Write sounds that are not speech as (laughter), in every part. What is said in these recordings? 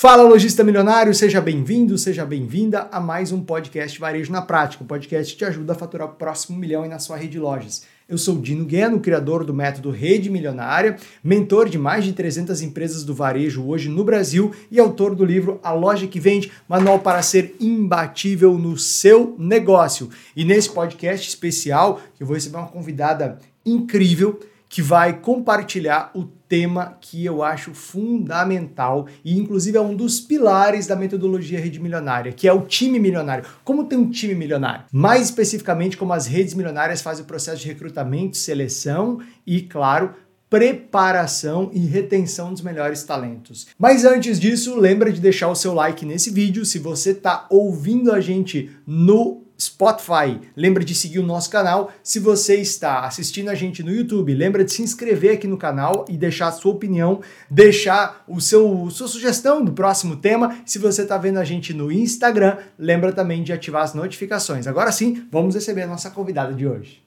Fala, lojista milionário, seja bem-vindo, seja bem-vinda a mais um podcast Varejo na Prática, um podcast que te ajuda a faturar o próximo milhão na sua rede de lojas. Eu sou Dino Gueno, criador do método Rede Milionária, mentor de mais de 300 empresas do varejo hoje no Brasil e autor do livro A Loja que Vende, manual para ser imbatível no seu negócio. E nesse podcast especial, eu vou receber uma convidada incrível que vai compartilhar o tema que eu acho fundamental e inclusive é um dos pilares da metodologia rede milionária, que é o time milionário. Como tem um time milionário? Mais especificamente como as redes milionárias fazem o processo de recrutamento, seleção e, claro, preparação e retenção dos melhores talentos. Mas antes disso, lembra de deixar o seu like nesse vídeo. Se você está ouvindo a gente no Spotify. Lembra de seguir o nosso canal. Se você está assistindo a gente no YouTube, lembra de se inscrever aqui no canal e deixar a sua opinião, deixar o seu sua sugestão do próximo tema. Se você está vendo a gente no Instagram, lembra também de ativar as notificações. Agora sim, vamos receber a nossa convidada de hoje.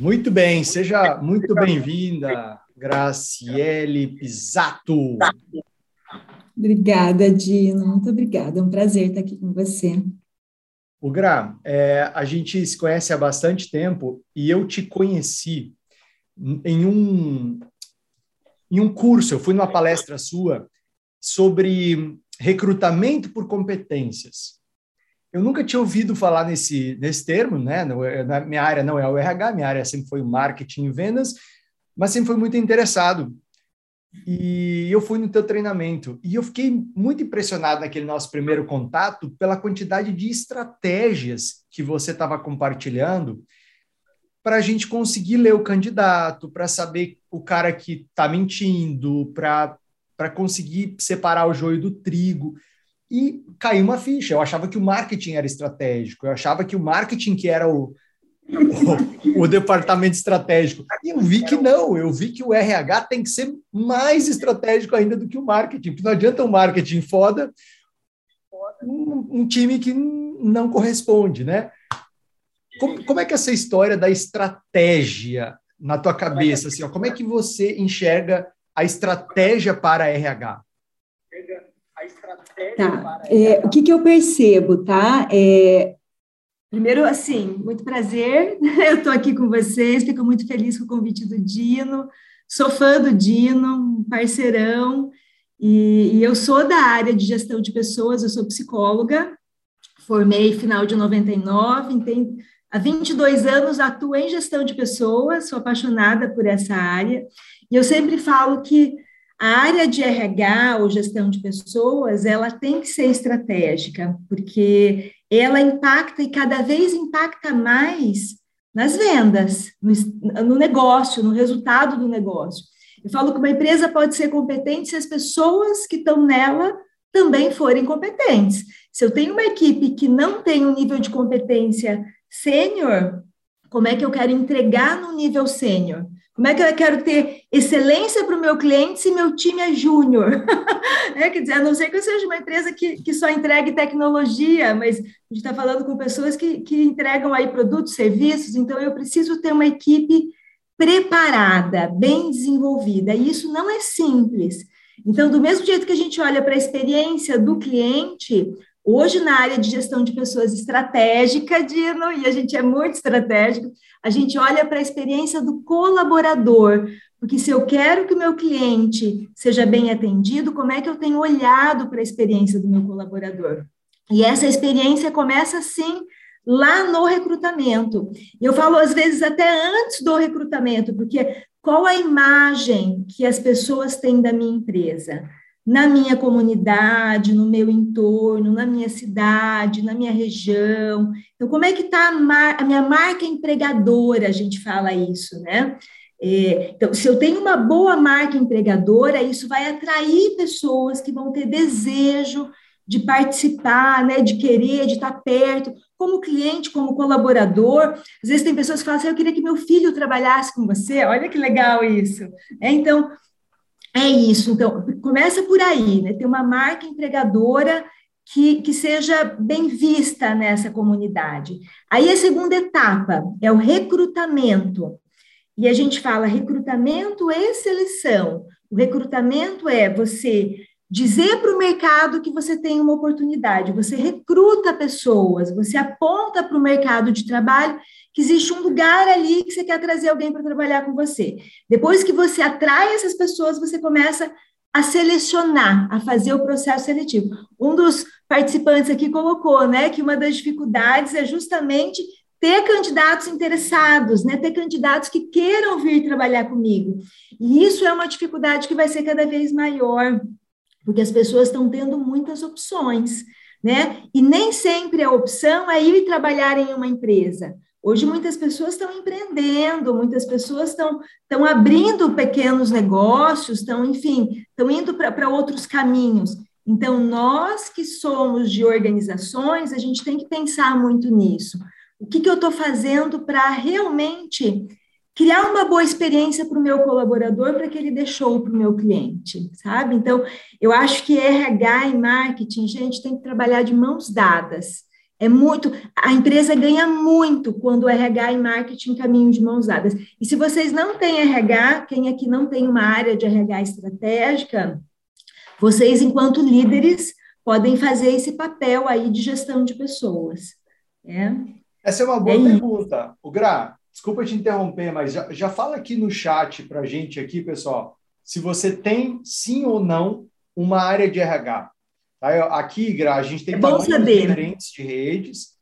Muito bem, seja muito bem-vinda, Graciele Pisato. Obrigada, Dino. Muito obrigada. É um prazer estar aqui com você. O Gra, é, a gente se conhece há bastante tempo e eu te conheci em um, em um curso. Eu fui numa palestra sua sobre recrutamento por competências. Eu nunca tinha ouvido falar nesse, nesse termo, né? Na minha área não é o RH, minha área sempre foi o marketing e vendas, mas sempre fui muito interessado. E eu fui no teu treinamento e eu fiquei muito impressionado naquele nosso primeiro contato pela quantidade de estratégias que você estava compartilhando para a gente conseguir ler o candidato, para saber o cara que está mentindo, para conseguir separar o joio do trigo. E caiu uma ficha. Eu achava que o marketing era estratégico, eu achava que o marketing que era o, o, o, departamento estratégico. E eu vi que não, eu vi que o RH tem que ser mais estratégico ainda do que o marketing, porque não adianta um marketing foda, um, um time que não corresponde, né? Como, como, é que é essa história da estratégia na tua cabeça, assim, ó, como é que você enxerga a estratégia para RH? Tá. É, o que, que eu percebo, tá? É, Primeiro, assim, muito prazer, (laughs) eu estou aqui com vocês, fico muito feliz com o convite do Dino, sou fã do Dino, um parceirão, e, e eu sou da área de gestão de pessoas, eu sou psicóloga, formei final de 99, tem, há 22 anos atuo em gestão de pessoas, sou apaixonada por essa área, e eu sempre falo que a área de RH ou gestão de pessoas, ela tem que ser estratégica, porque ela impacta e cada vez impacta mais nas vendas, no, negócio, no resultado do negócio. Eu falo que uma empresa pode ser competente se as pessoas que estão nela também forem competentes. Se eu tenho uma equipe que não tem um nível de competência sênior, como é que eu quero entregar no nível sênior? Como é que eu quero ter excelência para o meu cliente se meu time é júnior? (laughs) é, quer dizer, a não ser que eu seja uma empresa que, que só entregue tecnologia, mas a gente está falando com pessoas que, que entregam aí produtos, serviços, então eu preciso ter uma equipe preparada, bem desenvolvida, e isso não é simples. Então, do mesmo jeito que a gente olha para a experiência do cliente, Hoje, na área de gestão de pessoas estratégica, Dino, e a gente é muito estratégico, a gente olha para a experiência do colaborador, porque se eu quero que o meu cliente seja bem atendido, como é que eu tenho olhado para a experiência do meu colaborador? E essa experiência começa assim lá no recrutamento. Eu falo às vezes até antes do recrutamento, porque qual a imagem que as pessoas têm da minha empresa? Na minha comunidade, no meu entorno, na minha cidade, na minha região. Então, como é que está a, a, minha marca empregadora? A gente fala isso, né? É, então, se eu tenho uma boa marca empregadora, isso vai atrair pessoas que vão ter desejo de participar, né, de querer, de estar perto, como cliente, como colaborador. Às vezes tem pessoas que falam assim, eu queria que meu filho trabalhasse com você, olha que legal isso. É, então, é isso. Então, começa por aí, né? Ter uma marca empregadora que, que seja bem vista nessa comunidade. Aí a segunda etapa é o recrutamento. E a gente fala recrutamento e seleção. O recrutamento é você dizer para o mercado que você tem uma oportunidade, você recruta pessoas, você aponta para o mercado de trabalho que existe um lugar ali que você quer trazer alguém para trabalhar com você. Depois que você atrai essas pessoas, você começa a selecionar, a fazer o processo seletivo. Um dos participantes aqui colocou, né, que uma das dificuldades é justamente ter candidatos interessados, né, ter candidatos que queiram vir trabalhar comigo. E isso é uma dificuldade que vai ser cada vez maior, porque as pessoas estão tendo muitas opções, né? E nem sempre a opção é ir trabalhar em uma empresa. Hoje muitas pessoas estão empreendendo, muitas pessoas estão, estão abrindo pequenos negócios, estão, enfim, estão indo para outros caminhos. Então, nós que somos de organizações, a gente tem que pensar muito nisso. O que, que eu estou fazendo para realmente criar uma boa experiência para o meu colaborador, para que ele deixou para o meu cliente, sabe? Então, eu acho que RH e marketing, gente, tem que trabalhar de mãos dadas. É muito, a empresa ganha muito quando o RH e marketing caminham de mãos dadas. E se vocês não têm RH, quem aqui não tem uma área de RH estratégica, vocês, enquanto líderes, podem fazer esse papel aí de gestão de pessoas. É. Essa é uma boa é pergunta. O Gra, desculpa te interromper, mas já, já fala aqui no chat para gente aqui, pessoal, se você tem sim ou não uma área de RH. Tá? Aqui, Gra, a gente tem é tamanhos diferentes de redes,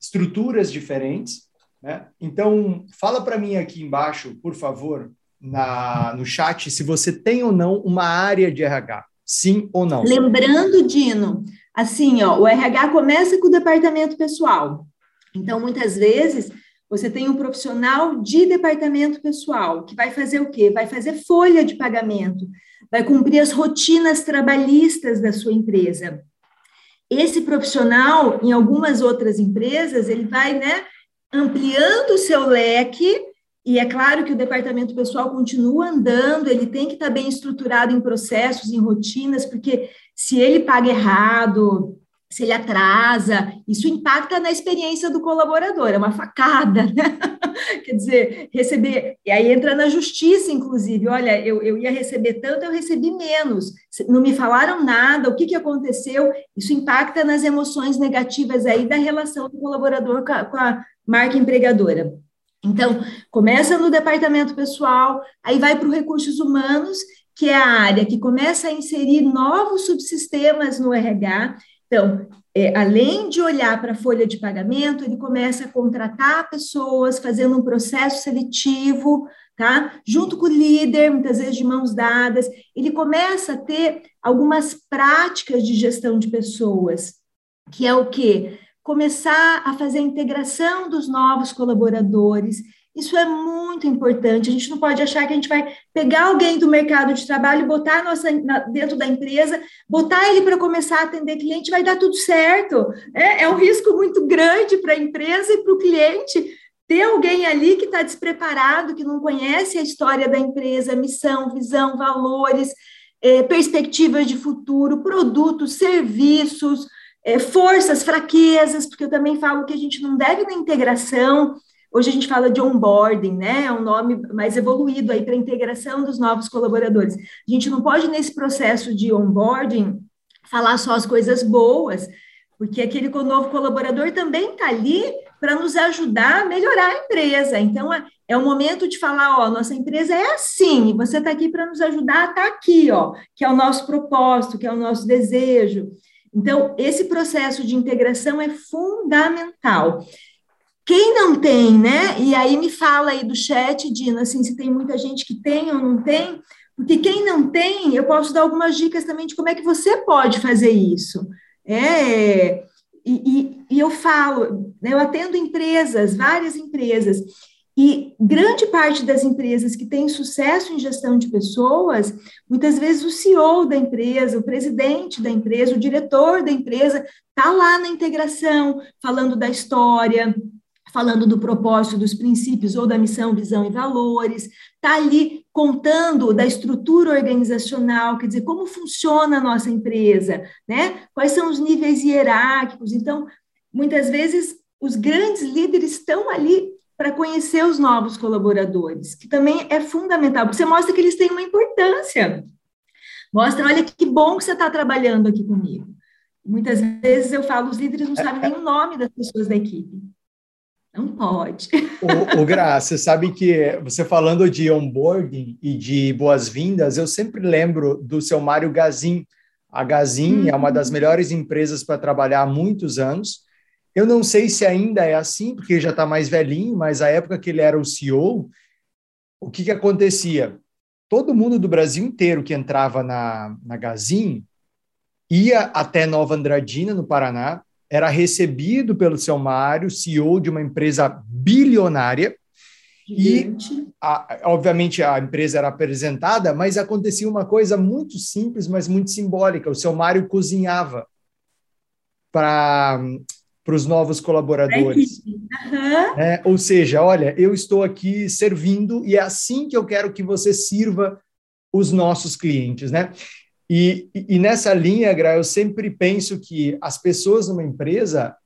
estruturas diferentes. Né? Então, fala para mim aqui embaixo, por favor, na, no chat, se você tem ou não uma área de RH. Sim ou não? Lembrando, Dino, assim, ó, o RH começa com o departamento pessoal. Então, muitas vezes, você tem um profissional de departamento pessoal que vai fazer o quê? Vai fazer folha de pagamento, vai cumprir as rotinas trabalhistas da sua empresa. Esse profissional, em algumas outras empresas, ele vai, né, ampliando o seu leque, e é claro que o departamento pessoal continua andando, ele tem que estar bem estruturado em processos, em rotinas, porque se ele paga errado, se ele atrasa, isso impacta na experiência do colaborador, é uma facada, né? (laughs) Quer dizer, receber, e aí entra na justiça, inclusive, olha, eu, eu ia receber tanto, eu recebi menos, não me falaram nada, o que, que aconteceu? Isso impacta nas emoções negativas aí da relação do colaborador com a, com a marca empregadora. Então, começa no departamento pessoal, aí vai para os recursos humanos, que é a área que começa a inserir novos subsistemas no RH, então, é, além de olhar para a folha de pagamento, ele começa a contratar pessoas, fazendo um processo seletivo, tá? Junto com o líder, muitas vezes de mãos dadas, ele começa a ter algumas práticas de gestão de pessoas, que é o quê? Começar a fazer a integração dos novos colaboradores, isso é muito importante. A gente não pode achar que a gente vai pegar alguém do mercado de trabalho botar nossa, na, dentro da empresa, botar ele para começar a atender cliente, vai dar tudo certo. É, é um risco muito grande para a empresa e para o cliente ter alguém ali que está despreparado, que não conhece a história da empresa, missão, visão, valores, é, perspectivas de futuro, produtos, serviços, é, forças, fraquezas, porque eu também falo que a gente não deve na integração Hoje a gente fala de onboarding, né? É um nome mais evoluído aí para a integração dos novos colaboradores. A gente não pode, nesse processo de onboarding, falar só as coisas boas, porque aquele novo colaborador também está ali para nos ajudar a melhorar a empresa. Então, é, é o momento de falar, ó, nossa empresa é assim, e você está aqui para nos ajudar a estar tá aqui, ó, que é o nosso propósito, que é o nosso desejo. Então, esse processo de integração é fundamental. Quem não tem, né? E aí me fala aí do chat, Dina, assim, se tem muita gente que tem ou não tem, porque quem não tem, eu posso dar algumas dicas também de como é que você pode fazer isso. É, e, e, e eu falo, né, eu atendo empresas, várias empresas, e grande parte das empresas que têm sucesso em gestão de pessoas, muitas vezes o CEO da empresa, o presidente da empresa, o diretor da empresa, está lá na integração, falando da história, falando do propósito, dos princípios ou da missão, visão e valores, está ali contando da estrutura organizacional, quer dizer, como funciona a nossa empresa, né? Quais são os níveis hierárquicos. Então, muitas vezes, os grandes líderes estão ali para conhecer os novos colaboradores, que também é fundamental, porque você mostra que eles têm uma importância. Mostra, olha que bom que você está trabalhando aqui comigo. Muitas vezes eu falo, os líderes não sabem nem o nome das pessoas da equipe. Não pode. O, o Gra, você sabe que você falando de onboarding e de boas-vindas, eu sempre lembro do seu Mário Gazin. A Gazin uhum. é uma das uhum. melhores empresas para trabalhar há muitos anos. Eu não sei se ainda é assim, porque já está mais velhinho, mas a época que ele era o CEO, o que, que acontecia? Todo mundo do Brasil inteiro que entrava na, na Gazin ia até Nova Andradina, no Paraná, era recebido pelo seu Mário, CEO de uma empresa bilionária, e a, obviamente a empresa era apresentada, mas acontecia uma coisa muito simples, mas muito simbólica. O seu Mário cozinhava para para os novos colaboradores. Uhum. É, ou seja, olha, eu estou aqui servindo e é assim que eu quero que você sirva os nossos clientes, né? E, e nessa linha, Gra, eu sempre penso que as pessoas numa empresa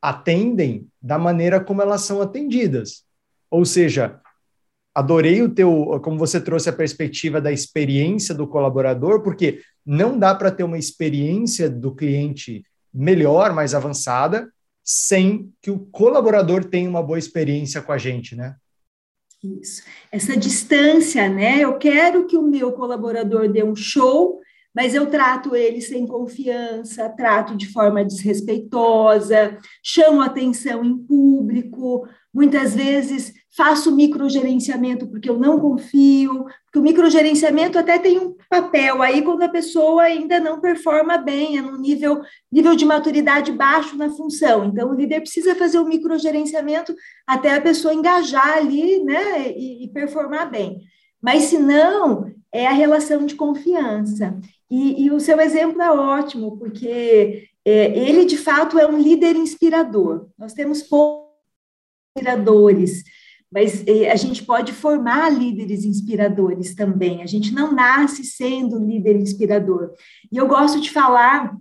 atendem da maneira como elas são atendidas. Ou seja, adorei o teu, como você trouxe a perspectiva da experiência do colaborador, porque não dá para ter uma experiência do cliente melhor, mais avançada, sem que o colaborador tenha uma boa experiência com a gente, né? Isso. Essa distância, né? Eu quero que o meu colaborador dê um show, mas eu trato ele sem confiança, trato de forma desrespeitosa, chamo atenção em público, muitas vezes faço microgerenciamento porque eu não confio, porque o microgerenciamento até tem um papel aí quando a pessoa ainda não performa bem, é no nível, nível de maturidade baixo na função. Então, o líder precisa fazer o microgerenciamento até a pessoa engajar ali, né, e, e performar bem. Mas, se não, é a relação de confiança. E, e o seu exemplo é ótimo, porque é, ele, de fato, é um líder inspirador. Nós temos poucos inspiradores, mas é, a gente pode formar líderes inspiradores também. A gente não nasce sendo líder inspirador. E eu gosto de falar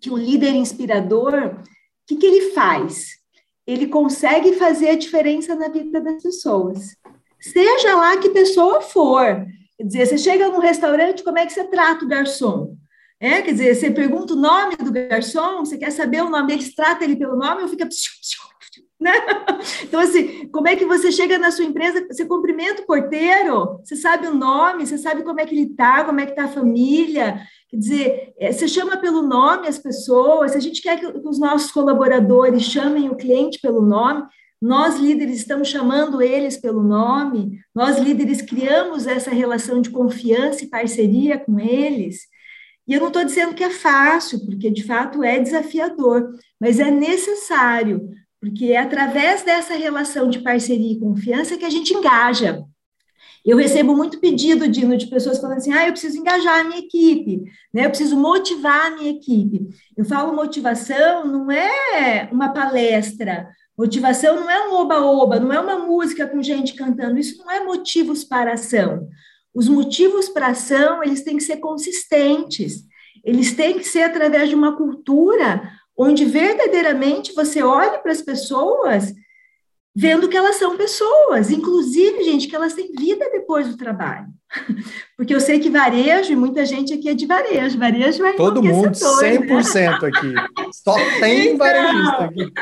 que o líder inspirador, o que, que ele faz? Ele consegue fazer a diferença na vida das pessoas. Seja lá que pessoa for, Quer dizer, você chega num restaurante, como é que você trata o garçom? É, quer dizer, você pergunta o nome do garçom, você quer saber o nome dele, trata ele pelo nome ou fica. Né? (laughs) Então, assim, como é que você chega na sua empresa, você cumprimenta o porteiro, você sabe o nome, você sabe como é que ele está, como é que está a família, quer dizer, é, você chama pelo nome as pessoas, se a gente quer que os nossos colaboradores chamem o cliente pelo nome, nós, líderes, estamos chamando eles pelo nome, nós, líderes, criamos essa relação de confiança e parceria com eles. E eu não estou dizendo que é fácil, porque de fato é desafiador, mas é necessário, porque é através dessa relação de parceria e confiança que a gente engaja. Eu recebo muito pedido, Dino, de pessoas falando assim: ah, eu preciso engajar a minha equipe, né? eu preciso motivar a minha equipe. Eu falo motivação não é uma palestra, Motivação não é um oba-oba, não é uma música com gente cantando, isso não é motivos para ação. Os motivos para ação, eles têm que ser consistentes, eles têm que ser através de uma cultura onde verdadeiramente você olhe para as pessoas vendo que elas são pessoas, inclusive, gente, que elas têm vida depois do trabalho. (laughs) Porque eu sei que varejo, e muita gente aqui é de varejo, varejo é Todo mundo, setor, 100% né? aqui. Só tem então, varejista aqui. (laughs)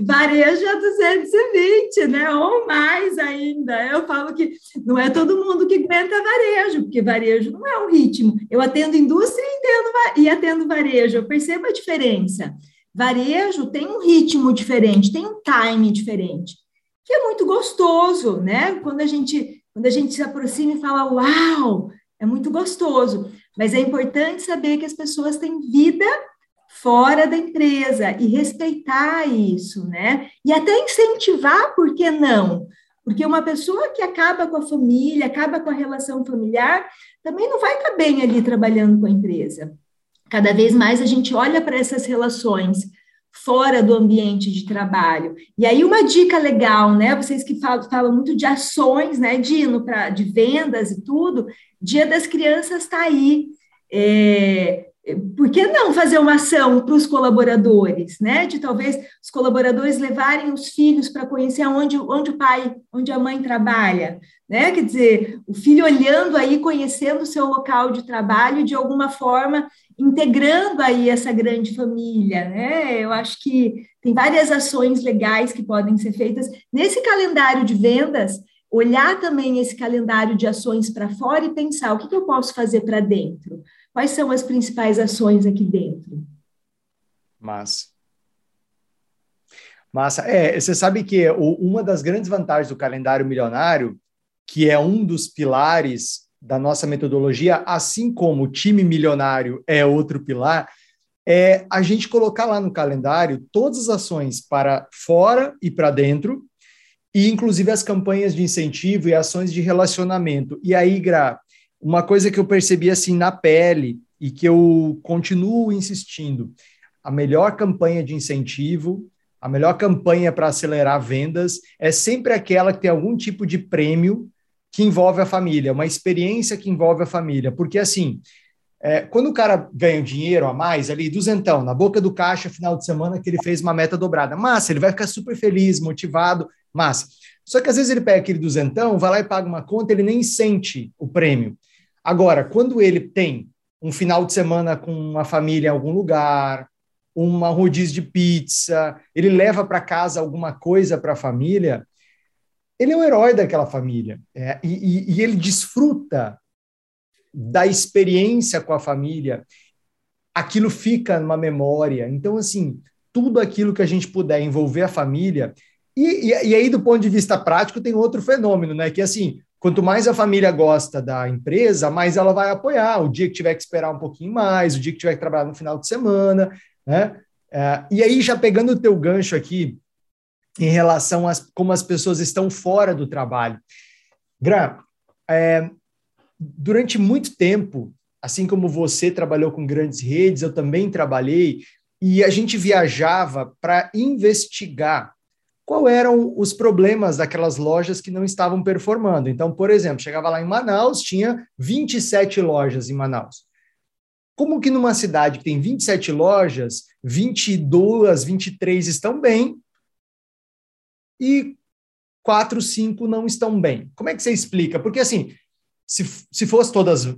Varejo é 220, né? Ou mais ainda. Eu falo que não é todo mundo que aguenta varejo, porque varejo não é um ritmo. Eu atendo indústria e, entendo, e atendo varejo, eu percebo a diferença. Varejo tem um ritmo diferente, tem um time diferente, que é muito gostoso, né? Quando a gente, quando a gente se aproxima e fala, uau, é muito gostoso. Mas é importante saber que as pessoas têm vida fora da empresa e respeitar isso, né? E até incentivar, por que não? Porque uma pessoa que acaba com a família, acaba com a relação familiar, também não vai estar bem ali trabalhando com a empresa. Cada vez mais a gente olha para essas relações fora do ambiente de trabalho. E aí, uma dica legal, né? Vocês que falam, falam muito de ações, né, Dino, pra, de vendas e tudo, Dia das Crianças está aí. É, por que não fazer uma ação para os colaboradores, né? De talvez os colaboradores levarem os filhos para conhecer onde, onde o pai, onde a mãe trabalha, né? Quer dizer, o filho olhando aí, conhecendo o seu local de trabalho, de alguma forma integrando aí essa grande família, né? Eu acho que tem várias ações legais que podem ser feitas nesse calendário de vendas. Olhar também esse calendário de ações para fora e pensar o que, que eu posso fazer para dentro Quais são as principais ações aqui dentro? Massa. Massa. É, você sabe que uma das grandes vantagens do calendário milionário, que é um dos pilares da nossa metodologia, assim como o time milionário é outro pilar, é a gente colocar lá no calendário todas as ações para fora e para dentro, e inclusive as campanhas de incentivo e ações de relacionamento. E aí, Gra, uma coisa que eu percebi assim na pele e que eu continuo insistindo, a melhor campanha de incentivo, a melhor campanha para acelerar vendas é sempre aquela que tem algum tipo de prêmio que envolve a família, uma experiência que envolve a família, porque assim, é, quando o cara ganha dinheiro a mais, ali, duzentão, na boca do caixa, final de semana, que ele fez uma meta dobrada. Massa, ele vai ficar super feliz, motivado, massa. Só que às vezes ele pega aquele duzentão, vai lá e paga uma conta, ele nem sente o prêmio. Agora, quando ele tem um final de semana com uma família em algum lugar, uma rodízio de pizza, ele leva para casa alguma coisa para a família, ele é o herói daquela família. É, e, e, e ele desfruta da experiência com a família, aquilo fica numa memória. Então, assim, tudo aquilo que a gente puder envolver a família. E, e, e, aí, do ponto de vista prático, tem outro fenômeno, né? Que assim, Quanto mais a família gosta da empresa, mais ela vai apoiar. O dia que tiver que esperar um pouquinho mais, o dia que tiver que trabalhar no final de semana, né? É, e aí, já pegando o teu gancho aqui, em relação a como as pessoas estão fora do trabalho. Gra, é, durante muito tempo, assim como você trabalhou com grandes redes, eu também trabalhei, e a gente viajava para investigar qual eram os problemas daquelas lojas que não estavam performando. Então, por exemplo, chegava lá em Manaus, tinha 27 lojas em Manaus. Como que numa cidade que tem 27 lojas, 22, 23 estão bem e 4, 5 não estão bem? Como é que você explica? Porque assim, se, se fosse todas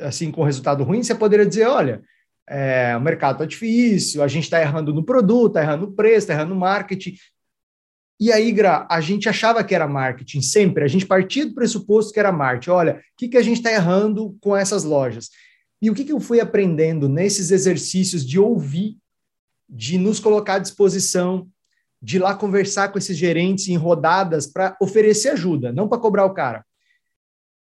assim com resultado ruim, você poderia dizer, olha, é, o mercado está difícil, a gente está errando no produto, está errando no preço, está errando no marketing. E aí, Gra, a gente achava que era marketing sempre, a gente partia do pressuposto que era marketing. Olha, o que, que a gente está errando com essas lojas? E o que, que eu fui aprendendo nesses exercícios de ouvir, de nos colocar à disposição, de ir lá conversar com esses gerentes em rodadas para oferecer ajuda, não para cobrar o cara.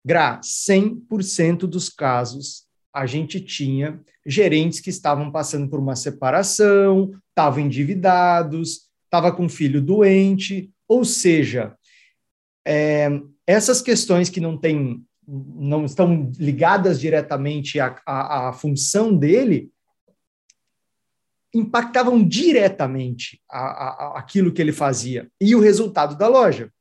Gra, 100% dos casos a gente tinha gerentes que estavam passando por uma separação, estavam endividados, estava com um filho doente, ou seja, é, essas questões que não têm, não estão ligadas diretamente à, à, à função dele, impactavam diretamente a, a, aquilo que ele fazia e o resultado da loja.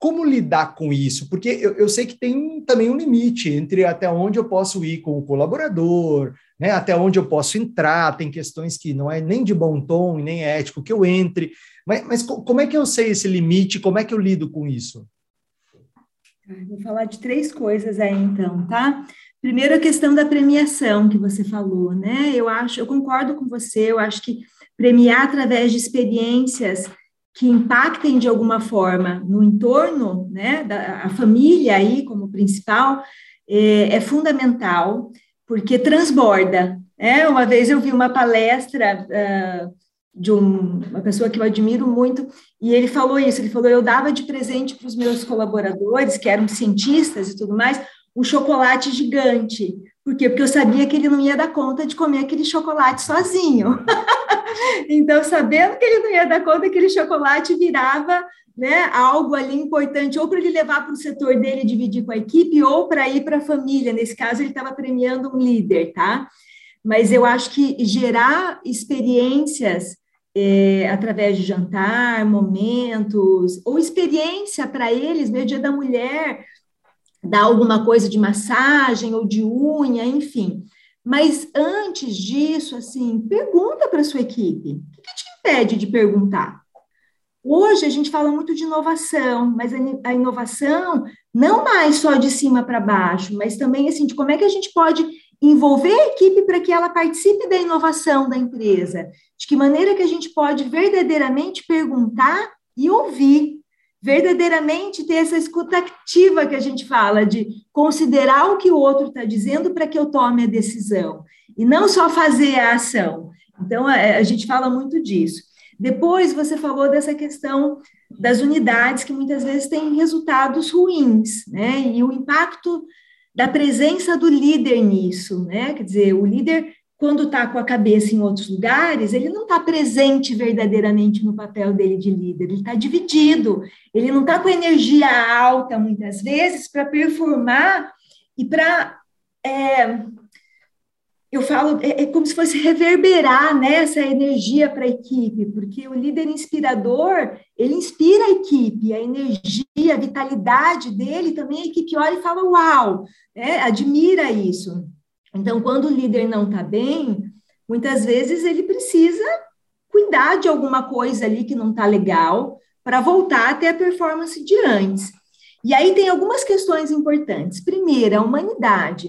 Como lidar com isso? Porque eu, eu sei que tem também um limite entre até onde eu posso ir com o colaborador, né, até onde eu posso entrar, tem questões que não é nem de bom tom e nem ético que eu entre, mas, mas como é que eu sei esse limite, como é que eu lido com isso? Vou falar de três coisas aí, então, tá? Primeiro, a questão da premiação que você falou, né? Eu acho, eu concordo com você, eu acho que premiar através de experiências que impactem de alguma forma no entorno, né, da a família aí como principal, é, é fundamental porque transborda. É, uma vez eu vi uma palestra uh, de um, uma pessoa que eu admiro muito, e ele falou isso, ele falou, eu dava de presente para os meus colaboradores, que eram cientistas e tudo mais, um chocolate gigante. Por quê? Porque eu sabia que ele não ia dar conta de comer aquele chocolate sozinho. (laughs) então, sabendo que ele não ia dar conta, aquele chocolate virava né, algo ali importante, ou para ele levar para o setor dele dividir com a equipe, ou para ir para a família. Nesse caso, ele estava premiando um líder, tá? mas eu acho que gerar experiências é, através de jantar, momentos, ou experiência para eles, meu dia da mulher, dar alguma coisa de massagem ou de unha, enfim. Mas antes disso, assim, pergunta para sua equipe. O que, que te impede de perguntar? Hoje a gente fala muito de inovação, mas a inovação não mais só de cima para baixo, mas também assim de como é que a gente pode envolver a equipe para que ela participe da inovação da empresa, de que maneira que a gente pode verdadeiramente perguntar e ouvir, verdadeiramente ter essa escuta ativa que a gente fala, de considerar o que o outro está dizendo para que eu tome a decisão, e não só fazer a ação. Então, a, a gente fala muito disso. Depois você falou dessa questão das unidades que muitas vezes têm resultados ruins, né? E o impacto da presença do líder nisso, né? Quer dizer, o líder, quando está com a cabeça em outros lugares, ele não está presente verdadeiramente no papel dele de líder, ele está dividido, ele não está com energia alta, muitas vezes, para performar e para é, eu falo, é, é, como se fosse reverberar né, essa energia para a equipe, porque o líder inspirador, ele inspira a equipe, a energia, a vitalidade dele, também a equipe olha e fala, uau, né, admira isso. Então, quando o líder não está bem, muitas vezes ele precisa cuidar de alguma coisa ali que não está legal, para voltar a ter a performance de antes. E aí tem algumas questões importantes. Primeiro, a humanidade.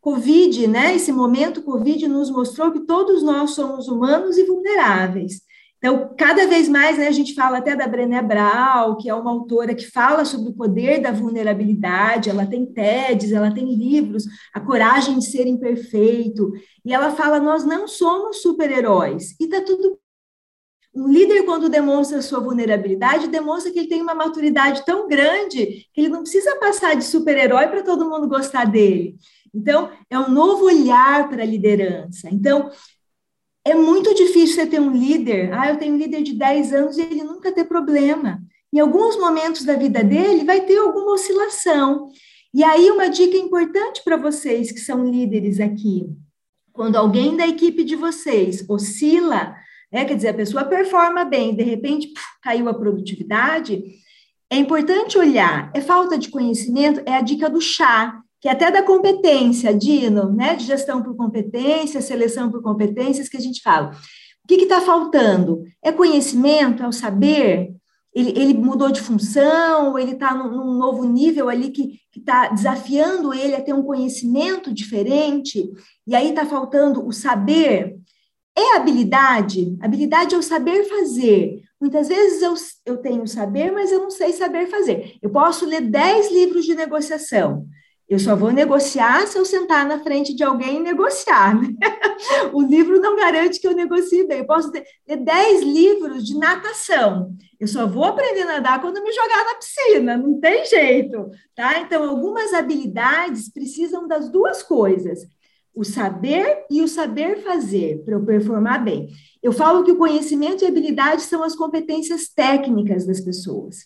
Covid, né, esse momento Covid nos mostrou que todos nós somos humanos e vulneráveis. Então, cada vez mais, né, a gente fala até da Brené Brown, que é uma autora que fala sobre o poder da vulnerabilidade, ela tem TEDs, ela tem livros, A Coragem de Ser Imperfeito, e ela fala, nós não somos super-heróis, e tá tudo um líder, quando demonstra sua vulnerabilidade, demonstra que ele tem uma maturidade tão grande que ele não precisa passar de super-herói para todo mundo gostar dele. Então, é um novo olhar para a liderança. Então, é muito difícil você ter um líder. Ah, eu tenho um líder de 10 anos e ele nunca ter problema. Em alguns momentos da vida dele, vai ter alguma oscilação. E aí, uma dica importante para vocês que são líderes aqui: quando alguém da equipe de vocês oscila, né, quer dizer, a pessoa performa bem, de repente puf, caiu a produtividade, é importante olhar. É falta de conhecimento? É a dica do chá que é até da competência, Dino, né, de gestão por competência, seleção por competências, que a gente fala. O que está faltando? É conhecimento, é o saber? Ele, ele mudou de função, ele está num, num, novo nível ali que está desafiando ele a ter um conhecimento diferente, e aí está faltando o saber. É habilidade? Habilidade é o saber fazer. Muitas vezes eu, eu tenho saber, mas eu não sei saber fazer. Eu posso ler 10 livros de negociação, eu só vou negociar se eu sentar na frente de alguém e negociar. Né? (laughs) O livro não garante que eu negocie bem. Eu posso ter, ter 10 livros de natação. Eu só vou aprender a nadar quando me jogar na piscina, não tem jeito. Tá? Então, algumas habilidades precisam das duas coisas: o saber e o saber fazer, para eu performar bem. Eu falo que o conhecimento e habilidade são as competências técnicas das pessoas.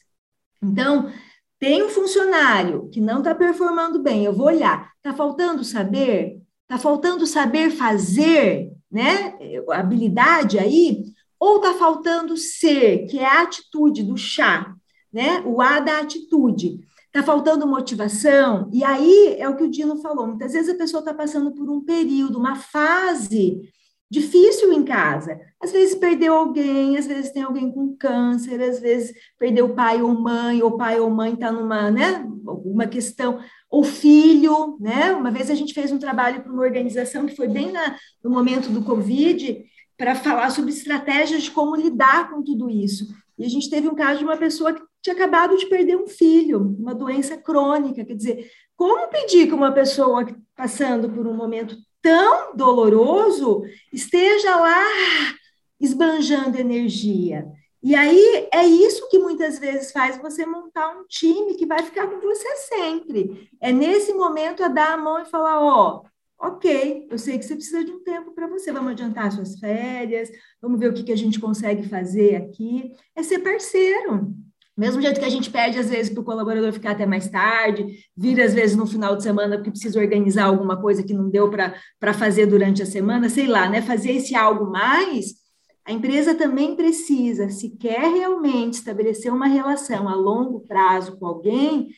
Então, tem um funcionário que não está performando bem, eu vou olhar, está faltando saber? Está faltando saber fazer, né? Habilidade aí? Ou está faltando ser, que é a atitude do chá, né? O A da atitude. Está faltando motivação, e aí é o que o Dino falou. Muitas vezes a pessoa está passando por um período, uma fase difícil em casa. Às vezes perdeu alguém, às vezes tem alguém com câncer, às vezes perdeu pai ou mãe, ou pai ou mãe está numa, né, uma questão, ou filho, né? Uma vez a gente fez um trabalho para uma organização que foi bem na, no momento do Covid, para falar sobre estratégias de como lidar com tudo isso. E a gente teve um caso de uma pessoa que tinha acabado de perder um filho, uma doença crônica, quer dizer, como pedir que uma pessoa passando por um momento tão doloroso esteja lá esbanjando energia. E aí é isso que muitas vezes faz você montar um time que vai ficar com você sempre. É nesse momento a dar a mão e falar, ó, oh, ok, eu sei que você precisa de um tempo para você, vamos adiantar suas férias, vamos ver o que, que a gente consegue fazer aqui. É ser parceiro. Mesmo jeito que a gente pede, às vezes, para o colaborador ficar até mais tarde, vir, às vezes, no final de semana, porque precisa organizar alguma coisa que não deu para fazer durante a semana, sei lá, né? Fazer esse algo mais, a empresa também precisa, se quer realmente estabelecer uma relação a longo prazo com alguém,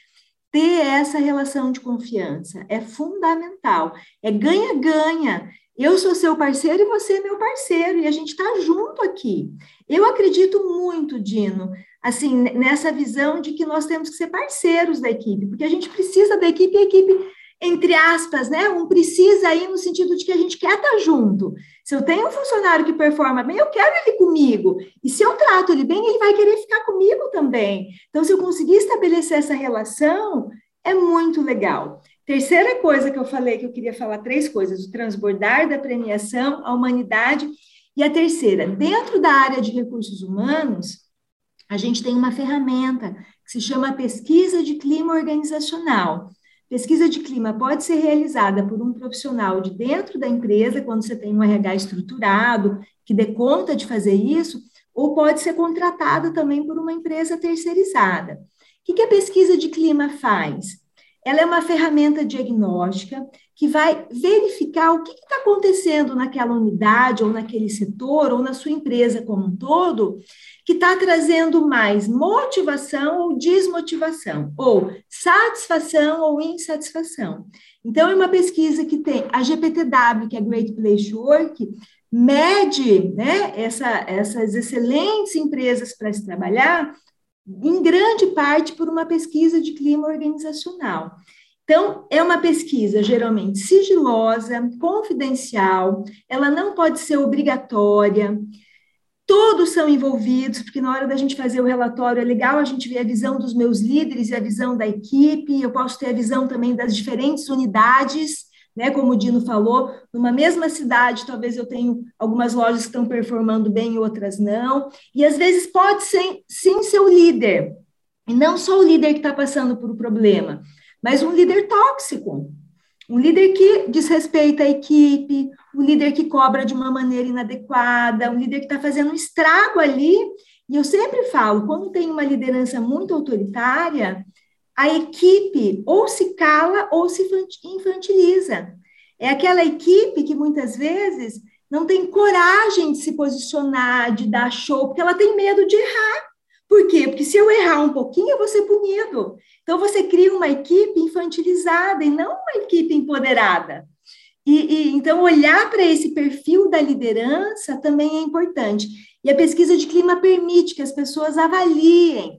ter essa relação de confiança. É fundamental. É ganha-ganha. Eu sou seu parceiro e você é meu parceiro, e a gente está junto aqui. Eu acredito muito, Dino, assim, nessa visão de que nós temos que ser parceiros da equipe, porque a gente precisa da equipe e a equipe, entre aspas, né? Um precisa aí no sentido de que a gente quer estar junto. Se eu tenho um funcionário que performa bem, eu quero ele comigo. E se eu trato ele bem, ele vai querer ficar comigo também. Então, se eu conseguir estabelecer essa relação, é muito legal. Terceira coisa que eu falei, que eu queria falar três coisas: o transbordar da premiação, a humanidade. E a terceira, dentro da área de recursos humanos, a gente tem uma ferramenta que se chama pesquisa de clima organizacional. Pesquisa de clima pode ser realizada por um profissional de dentro da empresa, quando você tem um RH estruturado, que dê conta de fazer isso, ou pode ser contratada também por uma empresa terceirizada. O que a pesquisa de clima faz? Ela é uma ferramenta diagnóstica que vai verificar o que está acontecendo naquela unidade, ou naquele setor, ou na sua empresa como um todo, que está trazendo mais motivação ou desmotivação, ou satisfação ou insatisfação. Então, é uma pesquisa que tem a GPTW, que é Great Place to Work, mede né, essa, essas excelentes empresas para se trabalhar em grande parte por uma pesquisa de clima organizacional. Então, é uma pesquisa geralmente sigilosa, confidencial, ela não pode ser obrigatória, todos são envolvidos, porque na hora da gente fazer o relatório é legal a gente ver a visão dos meus líderes e a visão da equipe, eu posso ter a visão também das diferentes unidades né? Como o Dino falou, numa mesma cidade, talvez eu tenho algumas lojas que estão performando bem e outras não. E às vezes pode ser, sim ser o líder, e não só o líder que está passando por um problema, mas um líder tóxico, um líder que desrespeita a equipe, um líder que cobra de uma maneira inadequada, um líder que está fazendo um estrago ali. E eu sempre falo, quando tem uma liderança muito autoritária, a equipe ou se cala ou se infantiliza. É aquela equipe que muitas vezes não tem coragem de se posicionar, de dar show, porque ela tem medo de errar. Por quê? Porque se eu errar um pouquinho, eu vou ser punido. Então, você cria uma equipe infantilizada e não uma equipe empoderada. E, e então, olhar para esse perfil da liderança também é importante. E a pesquisa de clima permite que as pessoas avaliem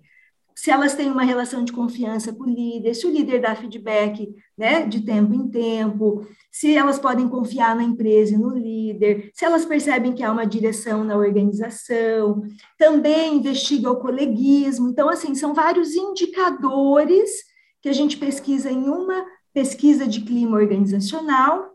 se elas têm uma relação de confiança com o líder, se o líder dá feedback né, de tempo em tempo, se elas podem confiar na empresa e no líder, se elas percebem que há uma direção na organização, também investiga o coleguismo. Então, assim, são vários indicadores que a gente pesquisa em uma pesquisa de clima organizacional,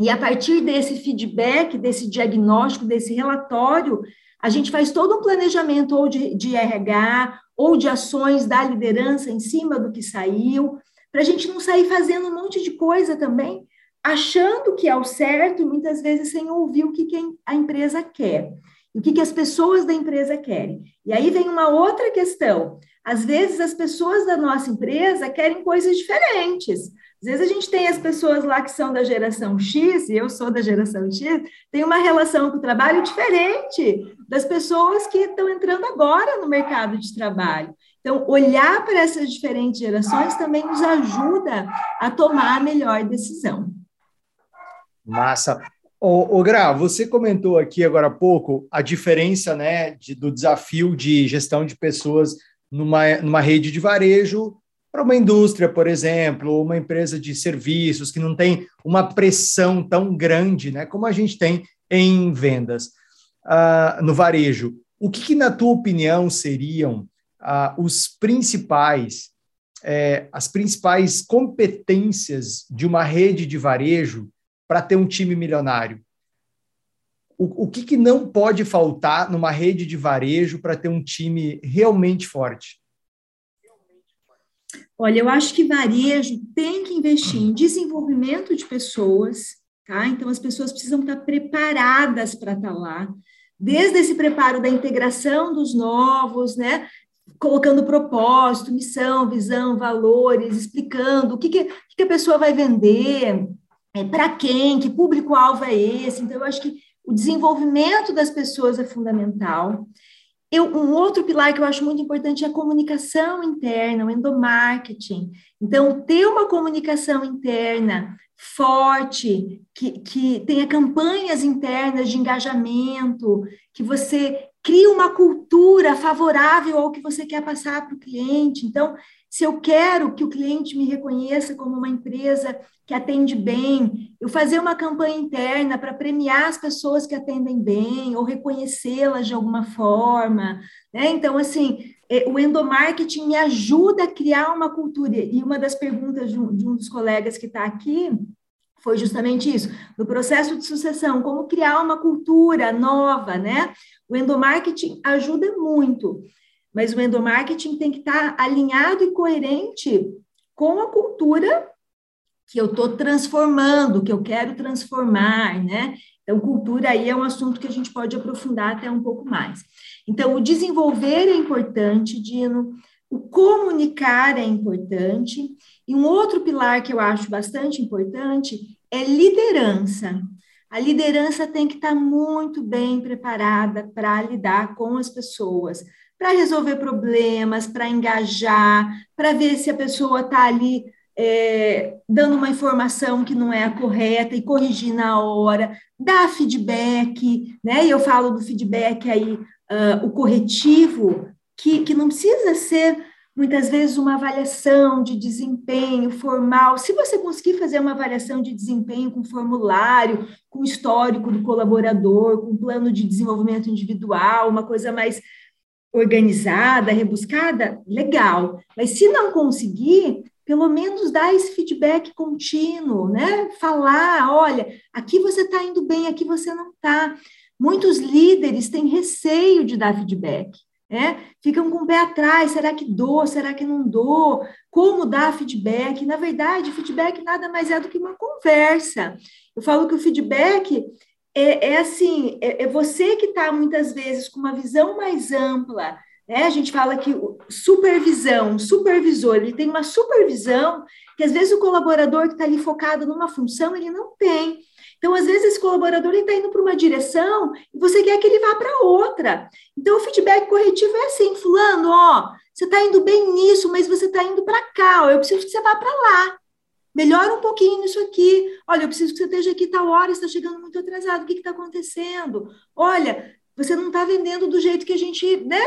e a partir desse feedback, desse diagnóstico, desse relatório, a gente faz todo um planejamento ou de, de RH ou de ações da liderança em cima do que saiu, para a gente não sair fazendo um monte de coisa também, achando que é o certo e muitas vezes sem ouvir o que, que a empresa quer, o que, que as pessoas da empresa querem. E aí vem uma outra questão. Às vezes as pessoas da nossa empresa querem coisas diferentes. Às vezes a gente tem as pessoas lá que são da geração X, e eu sou da geração X, tem uma relação com o trabalho diferente das pessoas que estão entrando agora no mercado de trabalho. Então, olhar para essas diferentes gerações também nos ajuda a tomar a melhor decisão. Massa. O, o Gra, você comentou aqui agora há pouco a diferença né, de, do desafio de gestão de pessoas numa, numa rede de varejo para uma indústria, por exemplo, uma empresa de serviços que não tem uma pressão tão grande, né, como a gente tem em vendas uh, no varejo. O que, que, na tua opinião, seriam uh, os principais, eh, as principais competências de uma rede de varejo para ter um time milionário? O, o que, que não pode faltar numa rede de varejo para ter um time realmente forte? Olha, eu acho que varejo tem que investir em desenvolvimento de pessoas, tá? Então, as pessoas precisam estar preparadas para estar lá, desde esse preparo da integração dos novos, né? colocando propósito, missão, visão, valores, explicando o que, que, que a pessoa vai vender, é, para quem, que público-alvo é esse. Então, eu acho que o desenvolvimento das pessoas é fundamental. Eu, um outro pilar que eu acho muito importante é a comunicação interna, o endomarketing. Então, ter uma comunicação interna forte, que, que tenha campanhas internas de engajamento, que você crie uma cultura favorável ao que você quer passar para o cliente. Então, se eu quero que o cliente me reconheça como uma empresa que atende bem, eu fazer uma campanha interna para premiar as pessoas que atendem bem ou reconhecê-las de alguma forma. Né? Então, assim, é, o endomarketing me ajuda a criar uma cultura. E uma das perguntas de um, de um dos colegas que está aqui foi justamente isso. No processo de sucessão, como criar uma cultura nova, né? O endomarketing ajuda muito mas o endomarketing tem que estar alinhado e coerente com a cultura que eu estou transformando, que eu quero transformar, né? Então, cultura aí é um assunto que a gente pode aprofundar até um pouco mais. Então, o desenvolver é importante, Dino, o comunicar é importante, e um outro pilar que eu acho bastante importante é liderança. A liderança tem que estar muito bem preparada para lidar com as pessoas, para resolver problemas, para engajar, para ver se a pessoa está ali é, dando uma informação que não é a correta e corrigir na hora, dar feedback, né? E eu falo do feedback aí, uh, o corretivo, que, que não precisa ser muitas vezes uma avaliação de desempenho formal. Se você conseguir fazer uma avaliação de desempenho com formulário, com histórico do colaborador, com plano de desenvolvimento individual, uma coisa mais organizada, rebuscada, legal. Mas se não conseguir, pelo menos dar esse feedback contínuo, né? Falar, olha, aqui você está indo bem, aqui você não está. Muitos líderes têm receio de dar feedback, né? Ficam com o pé atrás, será que dou, será que não dou? Como dar feedback? Na verdade, feedback nada mais é do que uma conversa. Eu falo que o feedback é, é assim, é, é você que está muitas vezes com uma visão mais ampla, né? A gente fala que supervisão, supervisor, ele tem uma supervisão que às vezes o colaborador que está ali focado numa função, ele não tem. Então, às vezes, esse colaborador está indo para uma direção e você quer que ele vá para outra. Então, o feedback corretivo é assim, fulano, ó, você está indo bem nisso, mas você está indo para cá, ó, eu preciso que você vá para lá melhora um pouquinho nisso aqui. Olha, eu preciso que você esteja aqui tal hora, está chegando muito atrasado, o que está acontecendo? Olha, você não está vendendo do jeito que a gente né,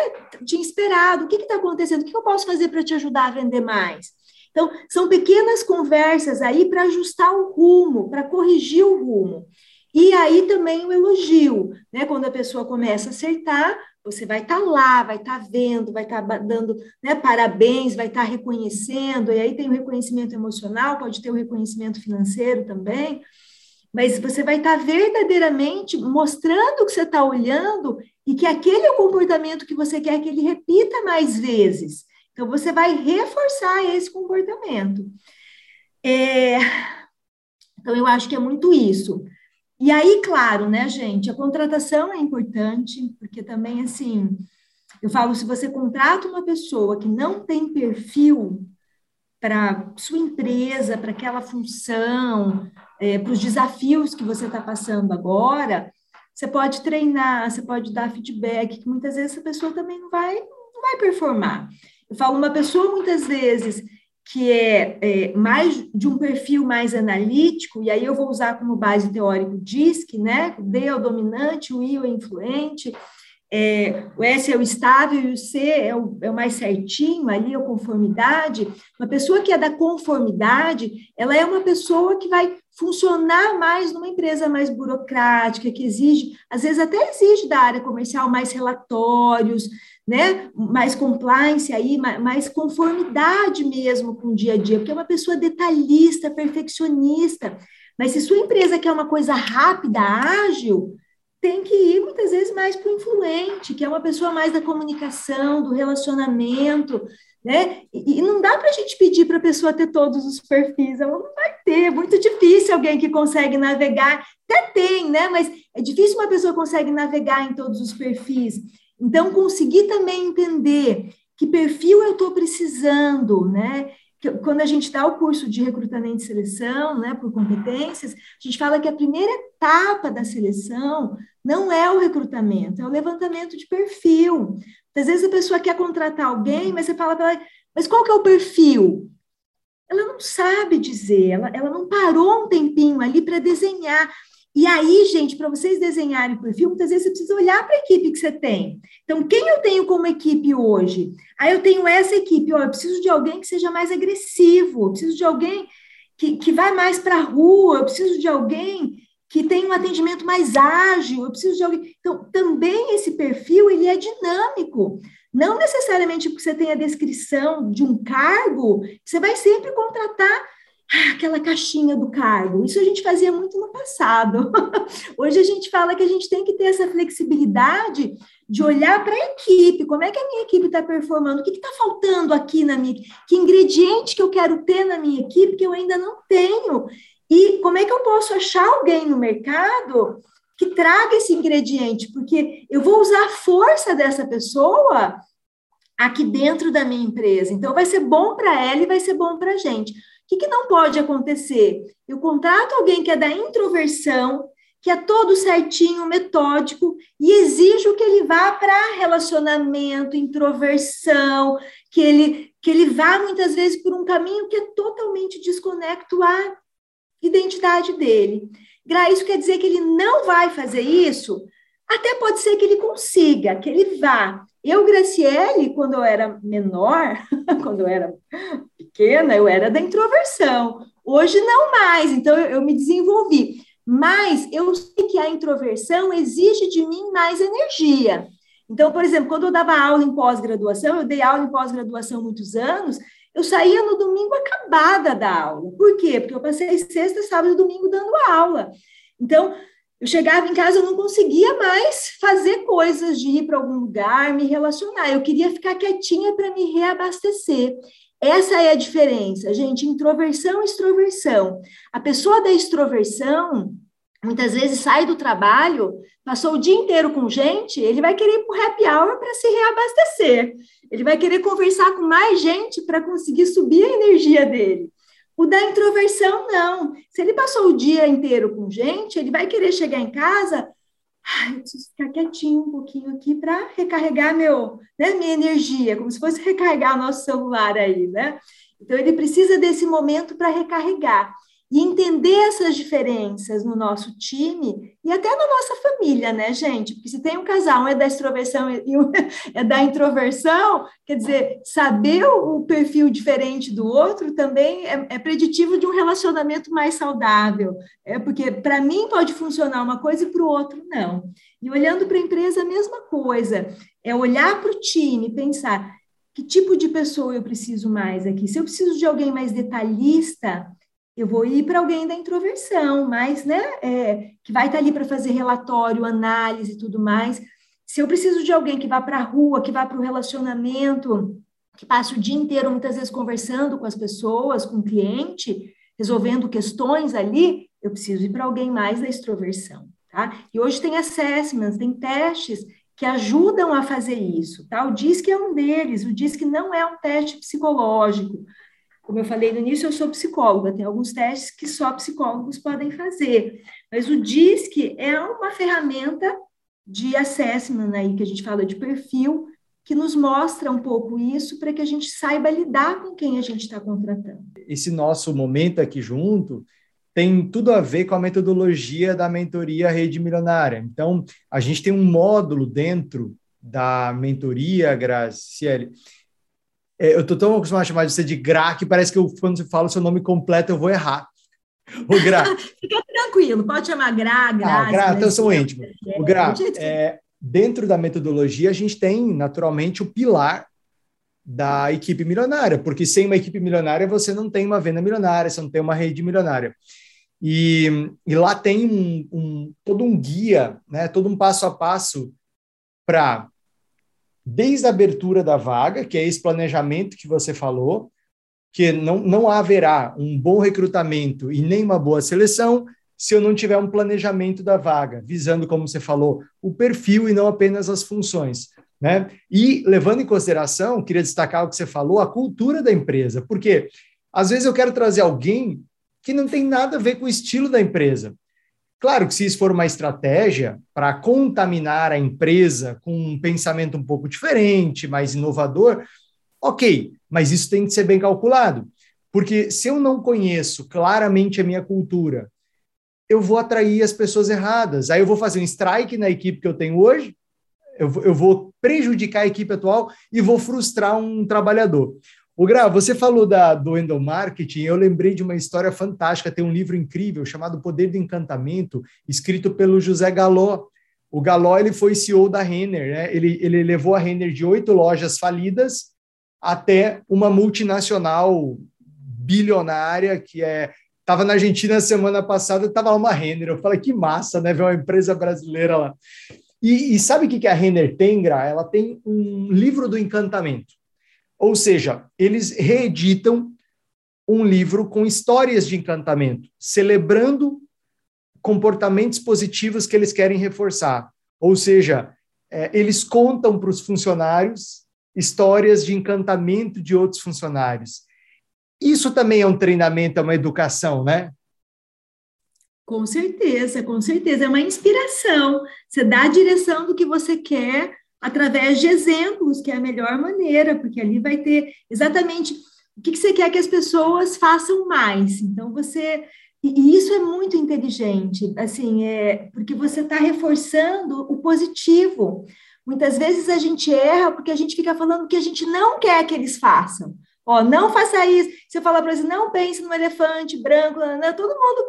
tinha esperado, o que está acontecendo? O que eu posso fazer para te ajudar a vender mais? Então, são pequenas conversas aí para ajustar o rumo, para corrigir o rumo. E aí também o elogio, né? Quando a pessoa começa a acertar, você vai estar tá lá, vai estar tá vendo, vai estar tá dando né, parabéns, vai estar tá reconhecendo, e aí tem o reconhecimento emocional, pode ter o reconhecimento financeiro também, mas você vai estar tá verdadeiramente mostrando que você está olhando e que aquele é o comportamento que você quer que ele repita mais vezes. Então, você vai reforçar esse comportamento. É... Então, eu acho que é muito isso. E aí, claro, né, gente, a contratação é importante, porque também, assim, eu falo, se você contrata uma pessoa que não tem perfil para sua empresa, para aquela função, é, para os desafios que você está passando agora, você pode treinar, você pode dar feedback, que muitas vezes essa pessoa também não vai, não vai performar. Eu falo, uma pessoa muitas vezes que é, é, mais de um perfil mais analítico, e aí eu vou usar como base teórico DISC, né? O D é o dominante, o I é o influente, é, o S é o estável e o C é o, é o mais certinho, ali a conformidade. Uma pessoa que é da conformidade, ela é uma pessoa que vai funcionar mais numa empresa mais burocrática, que exige, às vezes até exige da área comercial mais relatórios, né, mais compliance aí, mais conformidade mesmo com o dia a dia, porque é uma pessoa detalhista, perfeccionista. Mas se sua empresa quer uma coisa rápida, ágil, tem que ir muitas vezes mais para o influente, que é uma pessoa mais da comunicação, do relacionamento, né? E, não dá para a gente pedir para a pessoa ter todos os perfis, ela não vai ter, é muito difícil alguém que consegue navegar, até tem, né? Mas é difícil uma pessoa consegue navegar em todos os perfis. Então, conseguir também entender que perfil eu estou precisando, né? Quando a gente dá o curso de recrutamento e seleção, né, por competências, a gente fala que a primeira etapa da seleção não é o recrutamento, é o levantamento de perfil. Às vezes a pessoa quer contratar alguém, mas você fala para ela, mas qual que é o perfil? Ela não sabe dizer, ela, ela não parou um tempinho ali para desenhar. E aí, gente, para vocês desenharem o perfil, muitas vezes você precisa olhar para a equipe que você tem. Então, quem eu tenho como equipe hoje? Aí eu tenho essa equipe, ó, eu preciso de alguém que seja mais agressivo, eu preciso de alguém que, que vai mais para a rua, eu preciso de alguém que tenha um atendimento mais ágil, eu preciso de alguém. Então, também esse perfil ele é dinâmico. Não necessariamente porque você tem a descrição de um cargo, você vai sempre contratar aquela caixinha do cargo. Isso a gente fazia muito no passado. (laughs) Hoje a gente fala que a gente tem que ter essa flexibilidade de olhar para a equipe, como é que a minha equipe está performando, o que está faltando aqui na minha, que ingrediente que eu quero ter na minha equipe que eu ainda não tenho, e como é que eu posso achar alguém no mercado que traga esse ingrediente, porque eu vou usar a força dessa pessoa aqui dentro da minha empresa. Então, vai ser bom para ela e vai ser bom para a gente. Que, que não pode acontecer? Eu contrato alguém que é da introversão, que é todo certinho, metódico, e exijo que ele vá para relacionamento, introversão, que ele, que ele vá muitas vezes por um caminho que é totalmente desconecto à identidade dele. Gra, isso quer dizer que ele não vai fazer isso? Até pode ser que ele consiga, que ele vá. Eu, Graciele, quando eu era menor, (laughs) quando eu era pequena, eu era da introversão. Hoje não mais, então eu, eu me desenvolvi. Mas eu sei que a introversão exige de mim mais energia. Então, por exemplo, quando eu dava aula em pós-graduação, eu dei aula em pós-graduação muitos anos, eu saía no domingo acabada da aula. Por quê? Porque eu passei sexta, sábado e domingo dando aula. Então, eu chegava em casa, eu não conseguia mais fazer coisas de ir para algum lugar, me relacionar. Eu queria ficar quietinha para me reabastecer. Essa é a diferença, gente. Introversão extroversão. A pessoa da extroversão, muitas vezes sai do trabalho, passou o dia inteiro com gente, ele vai querer ir para o happy hour para se reabastecer. Ele vai querer conversar com mais gente para conseguir subir a energia dele. O da introversão, não. Se ele passou o dia inteiro com gente, ele vai querer chegar em casa. Ai, eu preciso ficar quietinho um pouquinho aqui para recarregar meu, né, minha energia, como se fosse recarregar nosso celular aí, né? Então, ele precisa desse momento para recarregar e entender essas diferenças no nosso time e até na nossa família, né, gente? Porque se tem um casal, um é da extroversão e um (laughs) é da introversão, quer dizer, saber o perfil diferente do outro também é, é preditivo de um relacionamento mais saudável. É porque para mim pode funcionar uma coisa e para o outro não. E olhando para a empresa, a mesma coisa. É olhar para o time, pensar que tipo de pessoa eu preciso mais aqui. Se eu preciso de alguém mais detalhista, eu vou ir para alguém da introversão, mas, né, é, que vai estar tá ali para fazer relatório, análise e tudo mais. Se eu preciso de alguém que vá para a rua, que vá para o relacionamento, que passe o dia inteiro, muitas vezes, conversando com as pessoas, com o cliente, resolvendo questões ali, eu preciso ir para alguém mais da extroversão, tá? E hoje tem assessments, tem testes que ajudam a fazer isso, tá? O DISC é um deles, o DISC não é um teste psicológico, como eu falei no início, eu sou psicóloga, tem alguns testes que só psicólogos podem fazer, mas o DISC é uma ferramenta de assessment aí, que a gente fala de perfil, que nos mostra um pouco isso para que a gente saiba lidar com quem a gente está contratando. Esse nosso momento aqui junto tem tudo a ver com a metodologia da mentoria Rede Milionária. Então, a gente tem um módulo dentro da mentoria, Graciele, é, eu tô tão acostumado a chamar você de Gra que parece que eu, quando você fala o seu nome completo eu vou errar. O Gra. (laughs) Fica tranquilo, pode chamar Gra, Gra. Ah, Gra, então sou íntimo. O Gra, é, dentro da metodologia, a gente tem naturalmente o pilar da equipe milionária, porque sem uma equipe milionária você não tem uma venda milionária, você não tem uma rede milionária. E, e lá tem um, um, todo um guia, né, todo um passo a passo para desde a abertura da vaga, que é esse planejamento que você falou, que não, não haverá um bom recrutamento e nem uma boa seleção se eu não tiver um planejamento da vaga, visando, como você falou, o perfil e não apenas as funções. Né? E levando em consideração, queria destacar o que você falou, a cultura da empresa, porque às vezes eu quero trazer alguém que não tem nada a ver com o estilo da empresa. Claro que se isso for uma estratégia para contaminar a empresa com um pensamento um pouco diferente, mais inovador, ok, mas isso tem que ser bem calculado. Porque se eu não conheço claramente a minha cultura, eu vou atrair as pessoas erradas. Aí eu vou fazer um strike na equipe que eu tenho hoje, eu, eu vou prejudicar a equipe atual e vou frustrar um trabalhador. O Gra, você falou da, do endomarketing, eu lembrei de uma história fantástica, tem um livro incrível chamado Poder do Encantamento, escrito pelo José Galó. O Galó ele foi CEO da Renner, né? ele, ele levou a Renner de oito lojas falidas até uma multinacional bilionária que é Estava na Argentina semana passada, estava lá uma Renner. Eu falei, que massa, né? Ver uma empresa brasileira lá. E, e sabe o que, que a Renner tem, Gra? Ela tem um livro do encantamento. Ou seja, eles reeditam um livro com histórias de encantamento, celebrando comportamentos positivos que eles querem reforçar. Ou seja, é, eles contam para os funcionários histórias de encantamento de outros funcionários. Isso também é um treinamento, é uma educação, né? Com certeza, com certeza. É uma inspiração. Você dá a direção do que você quer através de exemplos, que é a melhor maneira, porque ali vai ter exatamente o que, você quer que as pessoas façam mais. Então, você. E isso é muito inteligente, assim, é porque você está reforçando o positivo. Muitas vezes a gente erra porque a gente fica falando que a gente não quer que eles façam. Ó, não faça isso. Você fala para eles, não pense no elefante branco, não, não, todo mundo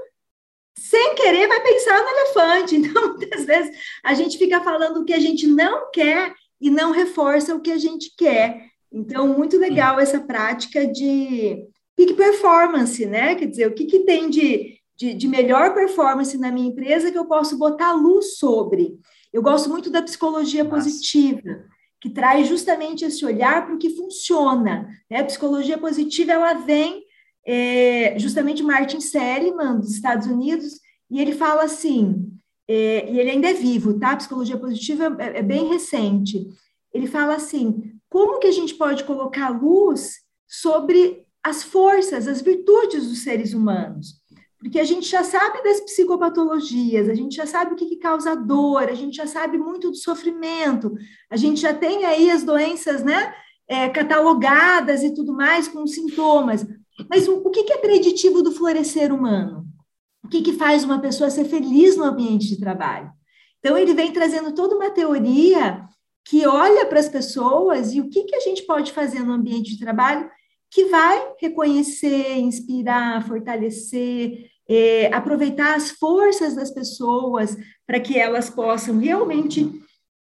sem querer, vai pensar no elefante. (laughs) Então, muitas vezes, a gente fica falando o que a gente não quer e não reforça o que a gente quer. Então, muito legal essa prática de peak performance, né? Quer dizer, o que, que tem de, de, de melhor performance na minha empresa que eu posso botar luz sobre. Eu gosto muito da psicologia Nossa. positiva, que traz justamente esse olhar para o que funciona. Né? A psicologia positiva, ela vem é, justamente Martin Seligman, dos Estados Unidos, e ele fala assim, é, e ele ainda é vivo, tá? A psicologia positiva é, é, bem recente. Ele fala assim: como que a gente pode colocar luz sobre as forças, as virtudes dos seres humanos? Porque a gente já sabe das psicopatologias, a gente já sabe o que, que causa dor, a gente já sabe muito do sofrimento, a gente já tem aí as doenças, né? É, catalogadas e tudo mais com sintomas. Mas o, o que, é preditivo do florescer humano? O que, que faz uma pessoa ser feliz no ambiente de trabalho? Então, ele vem trazendo toda uma teoria que olha para as pessoas e o que, que a gente pode fazer no ambiente de trabalho que vai reconhecer, inspirar, fortalecer, é, aproveitar as forças das pessoas para que elas possam realmente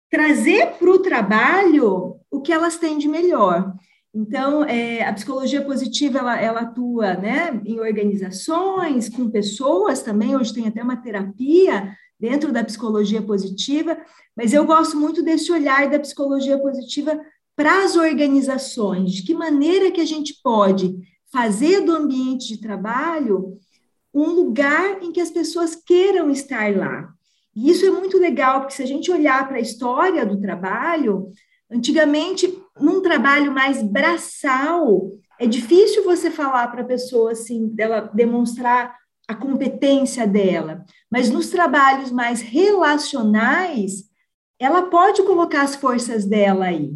trazer para o trabalho o que elas têm de melhor. Então, é, a psicologia positiva, ela, ela atua né, em organizações, com pessoas também, hoje tem até uma terapia dentro da psicologia positiva, mas eu gosto muito desse olhar da psicologia positiva para as organizações, de que maneira que a gente pode fazer do ambiente de trabalho um lugar em que as pessoas queiram estar lá. E isso é muito legal, porque se a gente olhar para a história do trabalho, Antigamente, num trabalho mais braçal, é difícil você falar para a pessoa assim, dela demonstrar a competência dela, mas nos trabalhos mais relacionais, ela pode colocar as forças dela aí.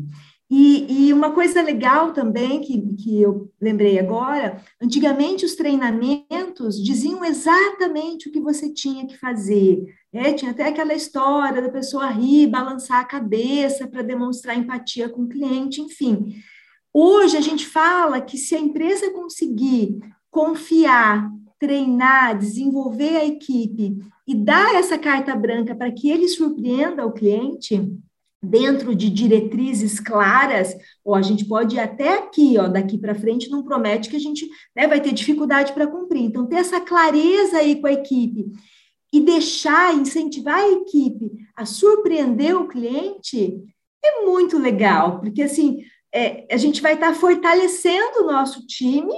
E, e, uma coisa legal também que, que eu lembrei agora, antigamente os treinamentos diziam exatamente o que você tinha que fazer. Né? Tinha até aquela história da pessoa rir, balançar a cabeça para demonstrar empatia com o cliente, enfim. Hoje a gente fala que se a empresa conseguir confiar, treinar, desenvolver a equipe e dar essa carta branca para que ele surpreenda o cliente, dentro de diretrizes claras, ou a gente pode ir até aqui, ó, daqui para frente, não promete que a gente né, vai ter dificuldade para cumprir. Então, ter essa clareza aí com a equipe e deixar, incentivar a equipe a surpreender o cliente é muito legal, porque assim é, a gente vai estar tá fortalecendo o nosso time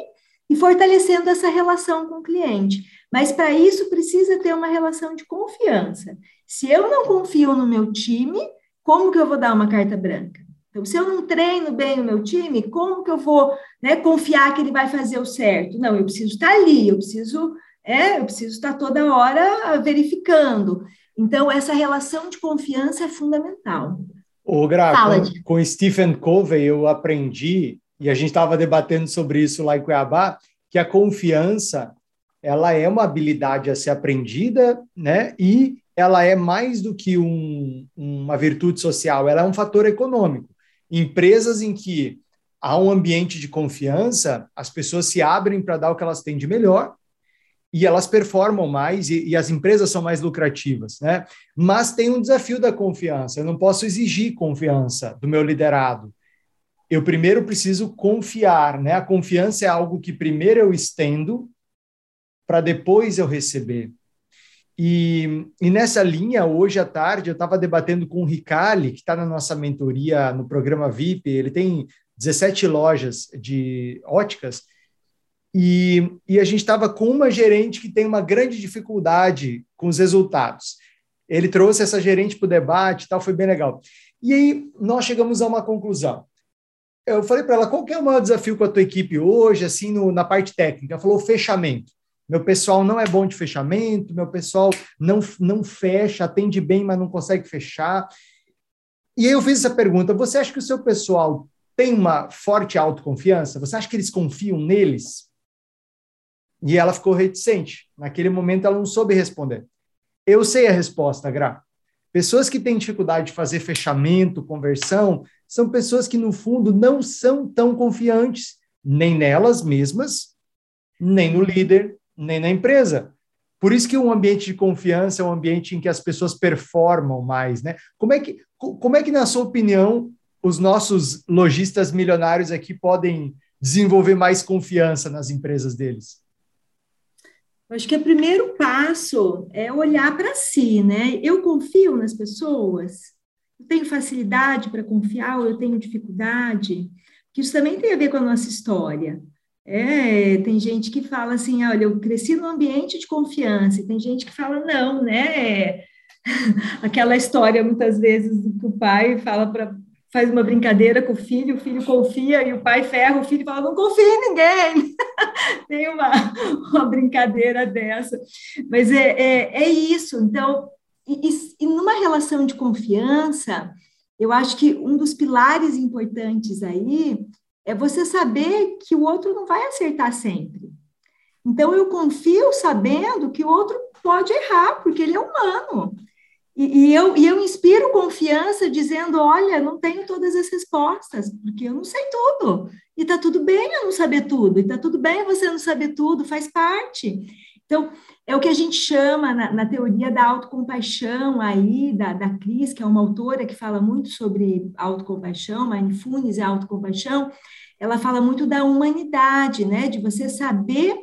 e fortalecendo essa relação com o cliente. Mas para isso precisa ter uma relação de confiança. Se eu não confio no meu time, como que eu vou dar uma carta branca? Então, se eu não treino bem o meu time, como que eu vou né, confiar que ele vai fazer o certo? Não, eu preciso estar ali, eu preciso, é, eu preciso estar toda hora verificando. Então, essa relação de confiança é fundamental. O Gra, com, com Stephen Covey eu aprendi, e a gente estava debatendo sobre isso lá em Cuiabá, que a confiança ela é uma habilidade a ser aprendida, né? E ela é mais do que um, uma virtude social, ela é um fator econômico. Empresas em que há um ambiente de confiança, as pessoas se abrem para dar o que elas têm de melhor e elas performam mais e, e, as empresas são mais lucrativas, né? Mas tem um desafio da confiança. Eu não posso exigir confiança do meu liderado. Eu primeiro preciso confiar, né? A confiança é algo que primeiro eu estendo para depois eu receber. E, e, nessa linha, hoje à tarde, eu estava debatendo com o Ricali, que está na nossa mentoria no programa VIP. Ele tem 17 lojas de óticas. E, e a gente estava com uma gerente que tem uma grande dificuldade com os resultados. Ele trouxe essa gerente para o debate e tal, foi bem legal. E aí nós chegamos a uma conclusão. Eu falei para ela, qual é o maior desafio com a tua equipe hoje, assim, no, na parte técnica? Ela falou, fechamento. Meu pessoal não é bom de fechamento, meu pessoal não, não fecha, atende bem, mas não consegue fechar. E aí eu fiz essa pergunta: você acha que o seu pessoal tem uma forte autoconfiança? Você acha que eles confiam neles? E ela ficou reticente. Naquele momento ela não soube responder. Eu sei a resposta, Gra. Pessoas que têm dificuldade de fazer fechamento, conversão, são pessoas que, no fundo, não são tão confiantes nem nelas mesmas, nem no líder, nem na empresa. Por isso que um ambiente de confiança é um ambiente em que as pessoas performam mais, né? Como é que, como é que na sua opinião, os nossos lojistas milionários aqui podem desenvolver mais confiança nas empresas deles? Acho que o primeiro passo é olhar para si, né? Eu confio nas pessoas? Eu tenho facilidade para confiar ou eu tenho dificuldade? Que isso também tem a ver com a nossa história. É, tem gente que fala assim, olha, eu cresci num ambiente de confiança, e tem gente que fala, não, né? (laughs) Aquela história, muitas vezes, que o pai fala para faz uma brincadeira com o filho, o filho confia e o pai ferra o filho fala, não confia em ninguém. (laughs) tem uma, uma brincadeira dessa. Mas é, é, é isso. Então, e, e numa relação de confiança, eu acho que um dos pilares importantes aí é você saber que o outro não vai acertar sempre. Então, eu confio sabendo que o outro pode errar, porque ele é humano. E, e, eu, e eu inspiro confiança dizendo: olha, não tenho todas as respostas, porque eu não sei tudo. E está tudo bem eu não saber tudo, e está tudo bem você não saber tudo, faz parte. Então, é o que a gente chama na, na teoria da autocompaixão aí, da, da Cris, que é uma autora que fala muito sobre autocompaixão, mindfulness e autocompaixão, ela fala muito da humanidade, né? De você saber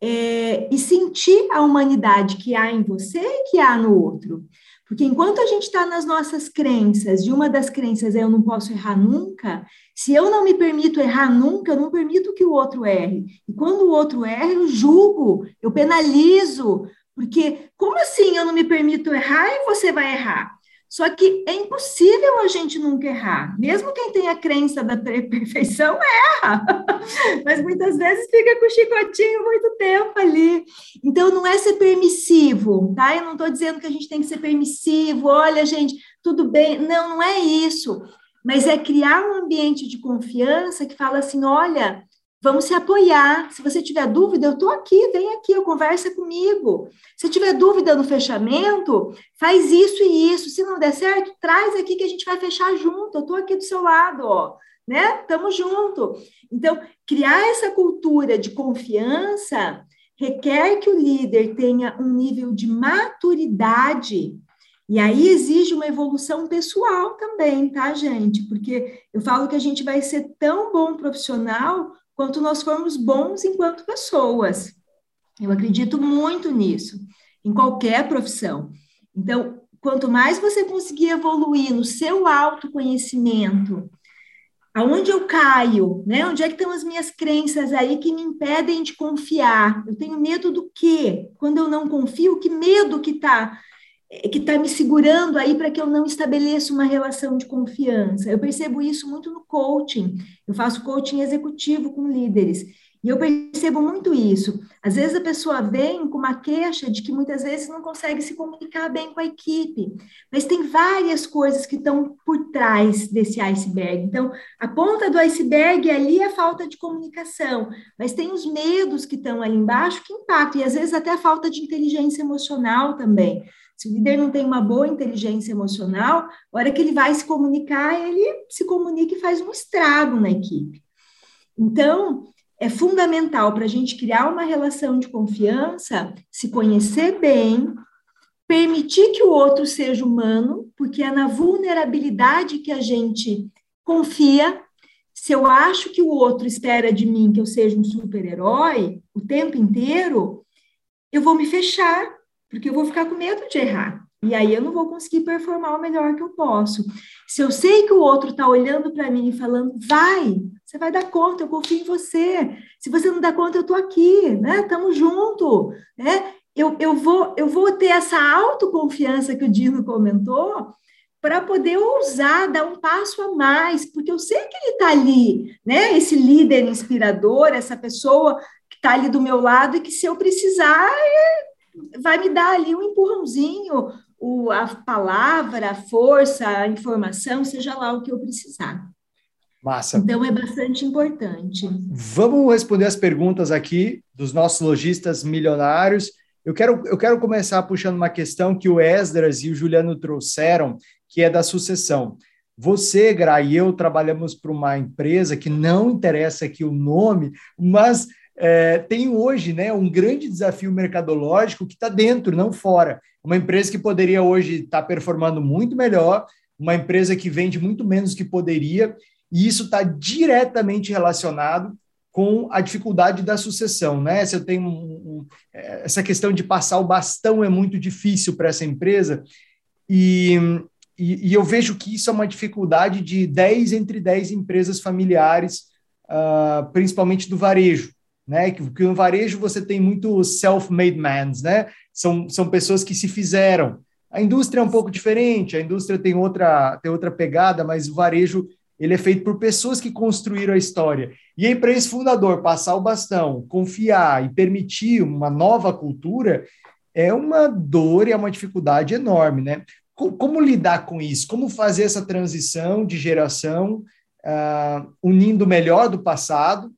é, e sentir a humanidade que há em você e que há no outro. Porque enquanto a gente está nas nossas crenças, e uma das crenças é eu não posso errar nunca, se eu não me permito errar nunca, eu não permito que o outro erre. E quando o outro erra, eu julgo, eu penalizo, porque como assim eu não me permito errar e você vai errar? Só que é impossível a gente nunca errar. Mesmo quem tem a crença da (laughs) perfeição erra. (laughs) Mas muitas vezes fica com o chicotinho muito tempo ali. Então não é ser permissivo, tá? Eu não estou dizendo que a gente tem que ser permissivo. Olha, gente, tudo bem. Não, não é isso. Mas é criar um ambiente de confiança que fala assim: olha, Vamos se apoiar. Se você tiver dúvida, eu estou aqui, vem aqui, conversa comigo. Se tiver dúvida no fechamento, faz isso e isso. Se não der certo, traz aqui que a gente vai fechar junto. Eu estou aqui do seu lado, ó. Né? Tamo junto. Então, criar essa cultura de confiança requer que o líder tenha um nível de maturidade e aí exige uma evolução pessoal também, tá, gente? Porque eu falo que a gente vai ser tão bom profissional quanto nós formos bons enquanto pessoas. Eu acredito muito nisso, em qualquer profissão. Então, quanto mais você conseguir evoluir no seu autoconhecimento, aonde eu caio, né? Onde é que estão as minhas crenças aí que me impedem de confiar? Eu tenho medo do quê? Quando eu não confio, que medo que é, que está me segurando aí para que eu não estabeleça uma relação de confiança. Eu percebo isso muito no coaching. Eu faço coaching executivo com líderes. E eu percebo muito isso. Às vezes a pessoa vem com uma queixa de que muitas vezes não consegue se comunicar bem com a equipe, mas tem várias coisas que estão por trás desse iceberg. Então, a ponta do iceberg ali é a falta de comunicação, mas tem os medos que estão ali embaixo que impactam, e às vezes até a falta de inteligência emocional também. Se o líder não tem uma boa inteligência emocional, a hora que ele vai se comunicar, ele se comunica e faz um estrago na equipe. Então, é fundamental para a gente criar uma relação de confiança, se conhecer bem, permitir que o outro seja humano, porque é na vulnerabilidade que a gente confia. Se eu acho que o outro espera de mim que eu seja um super-herói o tempo inteiro, eu vou me fechar, porque eu vou ficar com medo de errar. E aí eu não vou conseguir performar o melhor que eu posso. Se eu sei que o outro está olhando para mim e falando, vai, você vai dar conta, eu confio em você. Se você não dá conta, eu estou aqui, né? Estamos junto, né? Eu, eu, vou, eu vou ter essa autoconfiança que o Dino comentou para poder ousar dar um passo a mais, porque eu sei que ele está ali, né? Esse líder inspirador, essa pessoa que está ali do meu lado e que se eu precisar vai me dar ali um empurrãozinho, o, a palavra, a força, a informação, seja lá o que eu precisar. Massa. Então é bastante importante. Vamos responder as perguntas aqui dos nossos lojistas milionários. Eu quero, eu quero começar puxando uma questão que o Esdras e o Juliano trouxeram, que é da sucessão. Você, Gra, e eu trabalhamos para uma empresa que não interessa aqui o nome, mas é, tem hoje né, um grande desafio mercadológico que está dentro, não fora. Uma empresa que poderia hoje estar tá performando muito melhor, uma empresa que vende muito menos que poderia, e isso está diretamente relacionado com a dificuldade da sucessão, né? Se eu tenho um, um, é, essa questão de passar o bastão é muito difícil para essa empresa, e, e, e, eu vejo que isso é uma dificuldade de 10 entre 10 empresas familiares, uh, principalmente do varejo né? Que, que no varejo você tem muito self-made men, né? São, são pessoas que se fizeram. A indústria é um pouco diferente, a indústria tem outra, tem outra pegada, mas o varejo ele é feito por pessoas que construíram a história. E aí, para esse fundador passar o bastão, confiar e permitir uma nova cultura, é uma dor e é uma dificuldade enorme, né? Como, como lidar com isso? Como fazer essa transição de geração, uh, unindo o melhor do passado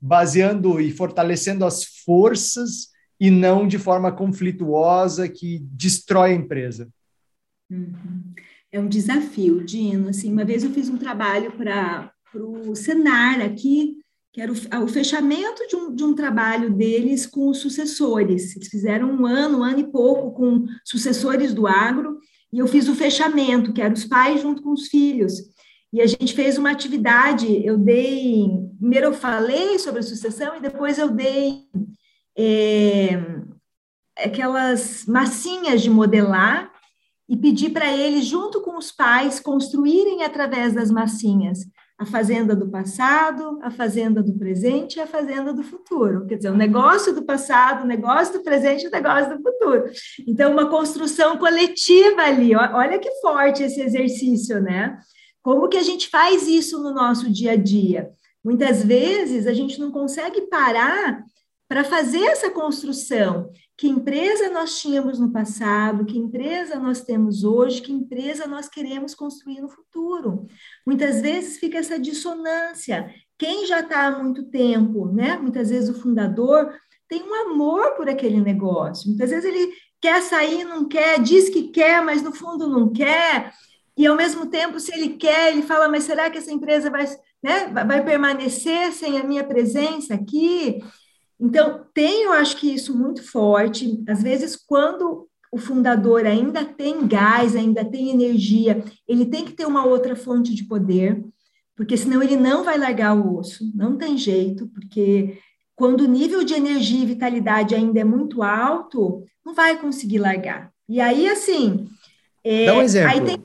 baseando e fortalecendo as forças e não de forma conflituosa que destrói a empresa. Uhum. É um desafio, Dino. Assim, uma vez eu fiz um trabalho para o Senar aqui, que era o, o fechamento de um, de um trabalho deles com os sucessores. Eles fizeram um ano, um ano e pouco com sucessores do agro, e eu fiz o fechamento, que eram os pais junto com os filhos. E a gente fez uma atividade, eu dei, primeiro eu falei sobre a sucessão e depois eu dei é, aquelas massinhas de modelar e pedi para eles, junto com os pais, construírem através das massinhas a fazenda do passado, a fazenda do presente e a fazenda do futuro. Quer dizer, o negócio do passado, o negócio do presente e o negócio do futuro. Então, uma construção coletiva ali. Olha que forte esse exercício, né? Como que a gente faz isso no nosso dia a dia? Muitas vezes a gente não consegue parar para fazer essa construção. Que empresa nós tínhamos no passado, que empresa nós temos hoje, que empresa nós queremos construir no futuro. Muitas vezes fica essa dissonância. Quem já está há muito tempo, né? Muitas vezes o fundador tem um amor por aquele negócio. Muitas vezes ele quer sair, não quer, diz que quer, mas no fundo não quer e ao mesmo tempo, se ele quer, ele fala, mas será que essa empresa vai, né, vai permanecer sem a minha presença aqui? Então, tem, eu acho que isso muito forte. Às vezes, quando o fundador ainda tem gás, ainda tem energia, ele tem que ter uma outra fonte de poder, porque senão ele não vai largar o osso, não tem jeito, porque quando o nível de energia e vitalidade ainda é muito alto, não vai conseguir largar. E aí, assim. É, Dá um exemplo. Aí tem,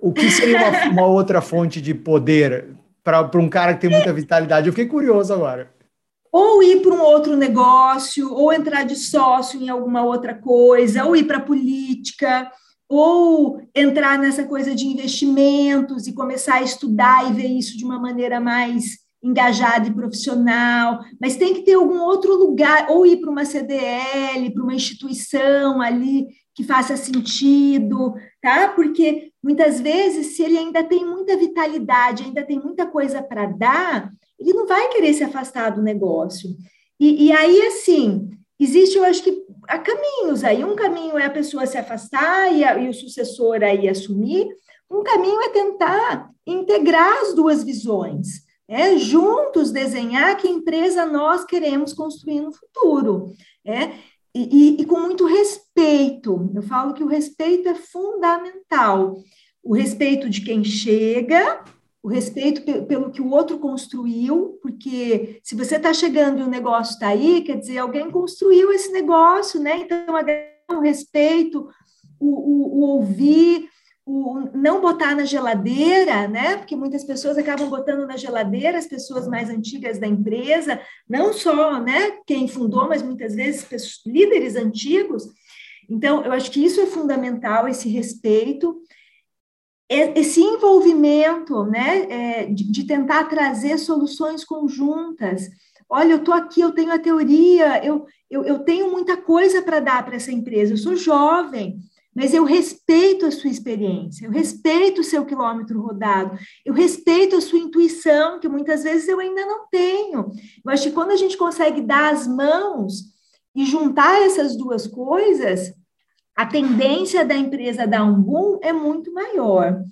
o que seria uma, uma outra fonte de poder para um cara que tem muita vitalidade? Eu fiquei curioso agora. ou ir para um outro negócio, ou entrar de sócio em alguma outra coisa, ou ir para a política, ou entrar nessa coisa de investimentos e começar a estudar e ver isso de uma maneira mais engajada e profissional, mas tem que ter algum outro lugar, ou ir para uma CDL, para uma instituição ali que faça sentido, tá? Porque muitas vezes, se ele ainda tem muita vitalidade, ainda tem muita coisa para dar, ele não vai querer se afastar do negócio. E, e aí, assim, existe, eu acho que há caminhos aí. Um caminho é a pessoa se afastar e, a, e o sucessor aí assumir. Um caminho é tentar integrar as duas visões. É, juntos desenhar que empresa nós queremos construir no futuro. É, e, e, e, com muito respeito. Eu falo que o respeito é fundamental. O respeito de quem chega, o respeito pelo que o outro construiu, porque se você está chegando e o negócio está aí, quer dizer, alguém construiu esse negócio, né? Então, o respeito, o, o, o ouvir, o não botar na geladeira, né? Porque muitas pessoas acabam botando na geladeira as pessoas mais antigas da empresa, não só, né, quem fundou, mas muitas vezes pessoas, líderes antigos. Então, eu acho que isso é fundamental, esse respeito esse envolvimento, né, é, de, de, tentar trazer soluções conjuntas. Olha, eu estou aqui, eu tenho a teoria, eu, eu, eu tenho muita coisa para dar para essa empresa, eu sou jovem, mas eu respeito a sua experiência, eu respeito o seu quilômetro rodado, eu respeito a sua intuição, que muitas vezes eu ainda não tenho. Eu acho que quando a gente consegue dar as mãos e juntar essas duas coisas, a tendência da empresa dar um boom é muito maior.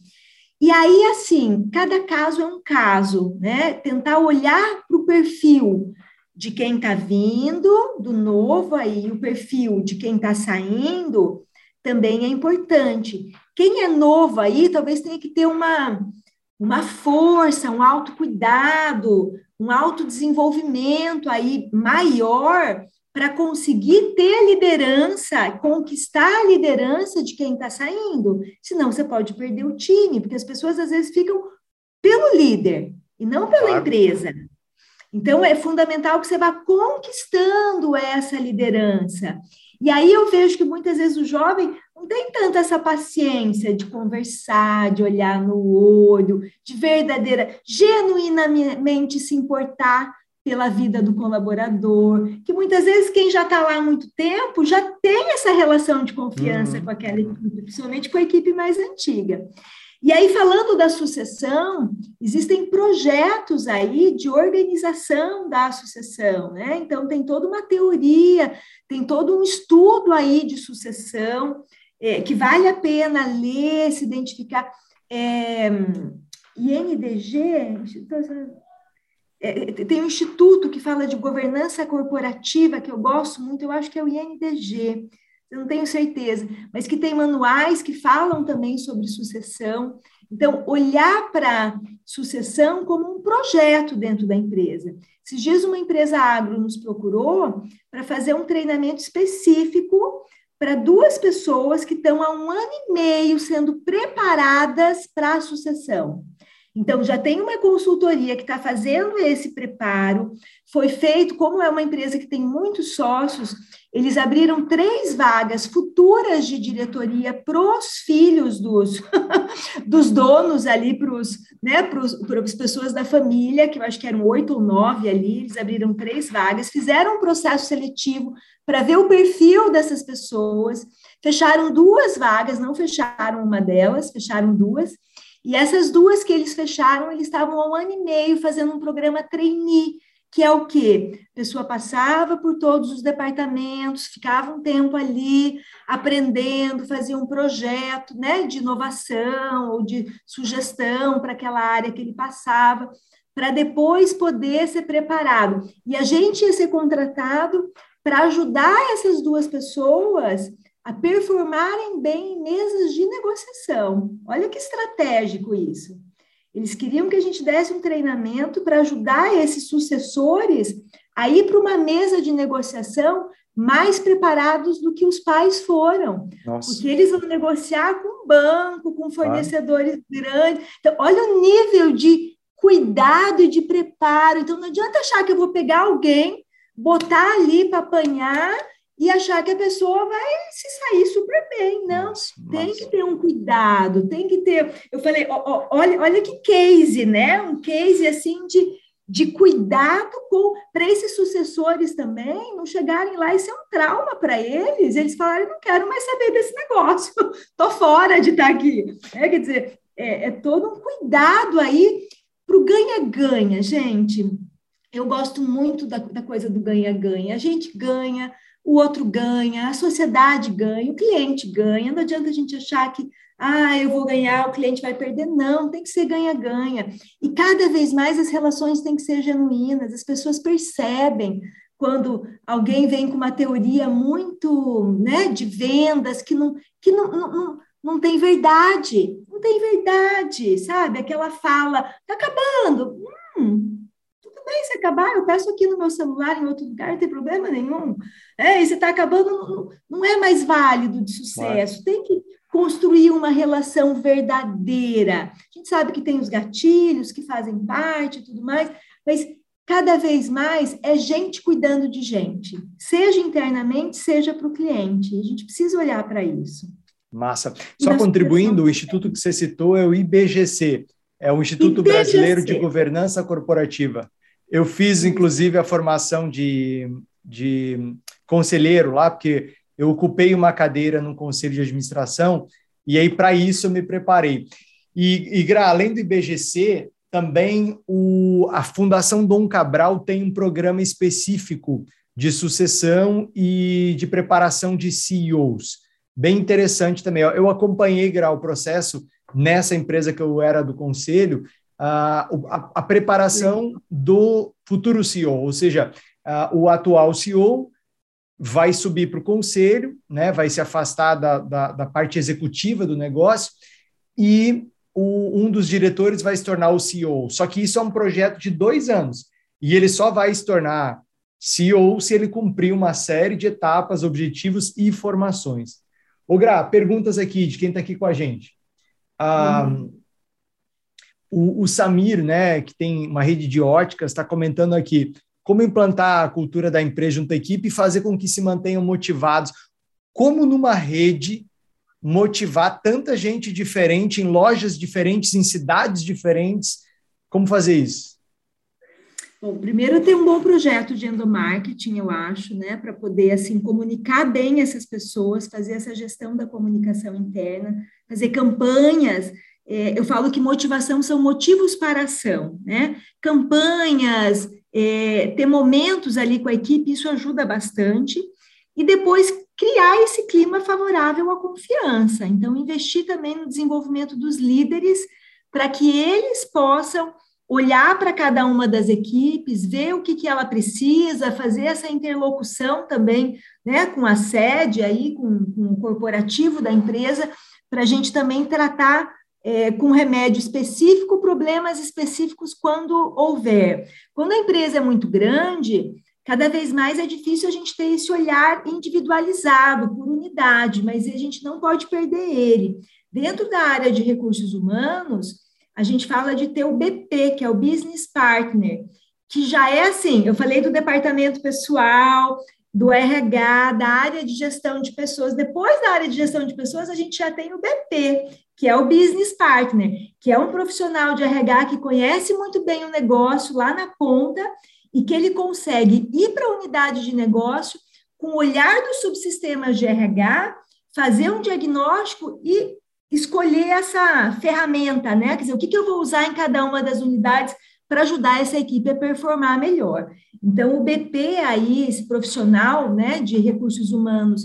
E aí, assim, cada caso é um caso, né? Tentar olhar para o perfil de quem está vindo, do novo aí, o perfil de quem está saindo, também é importante. Quem é novo aí, talvez tenha que ter uma, uma força, um autocuidado, um autodesenvolvimento aí maior para conseguir ter a liderança, conquistar a liderança de quem está saindo. Senão você pode perder o time, porque as pessoas às vezes ficam pelo líder e não pela claro. empresa. Então é fundamental que você vá conquistando essa liderança. E aí eu vejo que muitas vezes o jovem não tem tanta essa paciência de conversar, de olhar no olho, de verdadeira, genuinamente se importar pela vida do colaborador, que muitas vezes quem já está lá há muito tempo já tem essa relação de confiança uhum. com aquela equipe, principalmente com a equipe mais antiga. E aí, falando da sucessão, existem projetos aí de organização da sucessão, né? Então, tem toda uma teoria, tem todo um estudo aí de sucessão, é, que vale a pena ler, se identificar. É, INDG, é, tem um instituto que fala de governança corporativa, que eu gosto muito, eu acho que é o INDG, eu não tenho certeza, mas que tem manuais que falam também sobre sucessão. Então, olhar para sucessão como um projeto dentro da empresa. Esses dias, uma empresa agro nos procurou para fazer um treinamento específico para duas pessoas que estão há um ano e meio sendo preparadas para a sucessão. Então, já tem uma consultoria que está fazendo esse preparo. Foi feito, como é uma empresa que tem muitos sócios, eles abriram três vagas futuras de diretoria para os filhos dos, (laughs) dos donos ali, para né, as pessoas da família, que eu acho que eram oito ou nove ali, eles abriram três vagas, fizeram um processo seletivo para ver o perfil dessas pessoas, fecharam duas vagas, não fecharam uma delas, fecharam duas, e essas duas que eles fecharam, eles estavam há um ano e meio fazendo um programa trainee, que é o quê? A pessoa passava por todos os departamentos, ficava um tempo ali aprendendo, fazia um projeto né, de inovação ou de sugestão para aquela área que ele passava, para depois poder ser preparado. E a gente ia ser contratado para ajudar essas duas pessoas a performarem bem em mesas de negociação. Olha que estratégico isso. Eles queriam que a gente desse um treinamento para ajudar esses sucessores a ir para uma mesa de negociação mais preparados do que os pais foram. Nossa. Porque eles vão negociar com banco, com fornecedores ah. grandes. Então, olha o nível de cuidado e de preparo. Então, não adianta achar que eu vou pegar alguém, botar ali para apanhar e achar que a pessoa vai se sair super bem. Não, nossa, tem nossa. que ter um cuidado, tem que ter. Eu falei, ó, ó, olha, olha que case, né? Um case assim de, de cuidado com para esses sucessores também não chegarem lá e ser um trauma para eles. Eles falarem, não quero mais saber desse negócio, (laughs) tô fora de estar aqui. É, quer dizer, é, é todo um cuidado aí para o ganha-ganha, gente. Eu gosto muito da, da coisa do ganha-ganha. A gente ganha, o outro ganha, a sociedade ganha, o cliente ganha. Não adianta a gente achar que, ah, eu vou ganhar, o cliente vai perder. Não, tem que ser ganha-ganha. E cada vez mais as relações têm que ser genuínas, as pessoas percebem quando alguém vem com uma teoria muito né, de vendas que não, que não, não, não tem verdade, não tem verdade, sabe? Aquela fala, tá acabando. Hum, bem se acabar, eu peço aqui no meu celular, em outro lugar, não tem problema nenhum. É, e se está acabando, não, não, é mais válido de sucesso. Claro. Tem que construir uma relação verdadeira. A gente sabe que tem os gatilhos que fazem parte e tudo mais, mas cada vez mais é gente cuidando de gente, seja internamente, seja para o cliente. A gente precisa olhar para isso. Massa. Só contribuindo, o instituto que você citou é o IBGC, é o Instituto IBGC. Brasileiro de Governança Corporativa. Eu fiz, inclusive, a formação de, de conselheiro lá, porque eu ocupei uma cadeira no conselho de administração, e aí, para isso, eu me preparei. E, e além do IBGC, também o, a Fundação Dom Cabral tem um programa específico de sucessão e de preparação de CEOs. Bem interessante também. Eu acompanhei, Gra, o processo nessa empresa que eu era do conselho, a, a, preparação do futuro CEO, ou seja, o atual CEO vai subir para o conselho, né, vai se afastar da, da, da parte executiva do negócio e o, um dos diretores vai se tornar o CEO. Só que isso é um projeto de dois anos e ele só vai se tornar CEO se ele cumprir uma série de etapas, objetivos e formações. O Gra, perguntas aqui de quem está aqui com a gente. Ah, uhum. O, o Samir, né, que tem uma rede de óticas, está comentando aqui como implantar a cultura da empresa junto à equipe e fazer com que se mantenham motivados. Como numa rede motivar tanta gente diferente, em lojas diferentes, em cidades diferentes? Como fazer isso? Bom, primeiro ter um bom projeto de endomarketing, eu acho, né, para poder assim comunicar bem essas pessoas, fazer essa gestão da comunicação interna, fazer campanhas eu falo que motivação são motivos para ação, né? Campanhas, é, ter momentos ali com a equipe, isso ajuda bastante. E depois criar esse clima favorável à confiança. Então, investir também no desenvolvimento dos líderes para que eles possam olhar para cada uma das equipes, ver o que, que ela precisa, fazer essa interlocução também né, com a sede aí, com, com o corporativo da empresa, para a gente também tratar é, com remédio específico, problemas específicos quando houver. Quando a empresa é muito grande, cada vez mais é difícil a gente ter esse olhar individualizado por unidade, mas a gente não pode perder ele. Dentro da área de recursos humanos, a gente fala de ter o BP, que é o Business Partner, que já é assim, eu falei do departamento pessoal, do RH, da área de gestão de pessoas. Depois da área de gestão de pessoas, a gente já tem o BP, que é o business partner, que é um profissional de RH que conhece muito bem o negócio lá na ponta e que ele consegue ir para a unidade de negócio com o olhar dos subsistemas de RH, fazer um diagnóstico e escolher essa ferramenta, né? Quer dizer, o que, que eu vou usar em cada uma das unidades para ajudar essa equipe a performar melhor. Então, o BP aí, esse profissional né, de recursos humanos,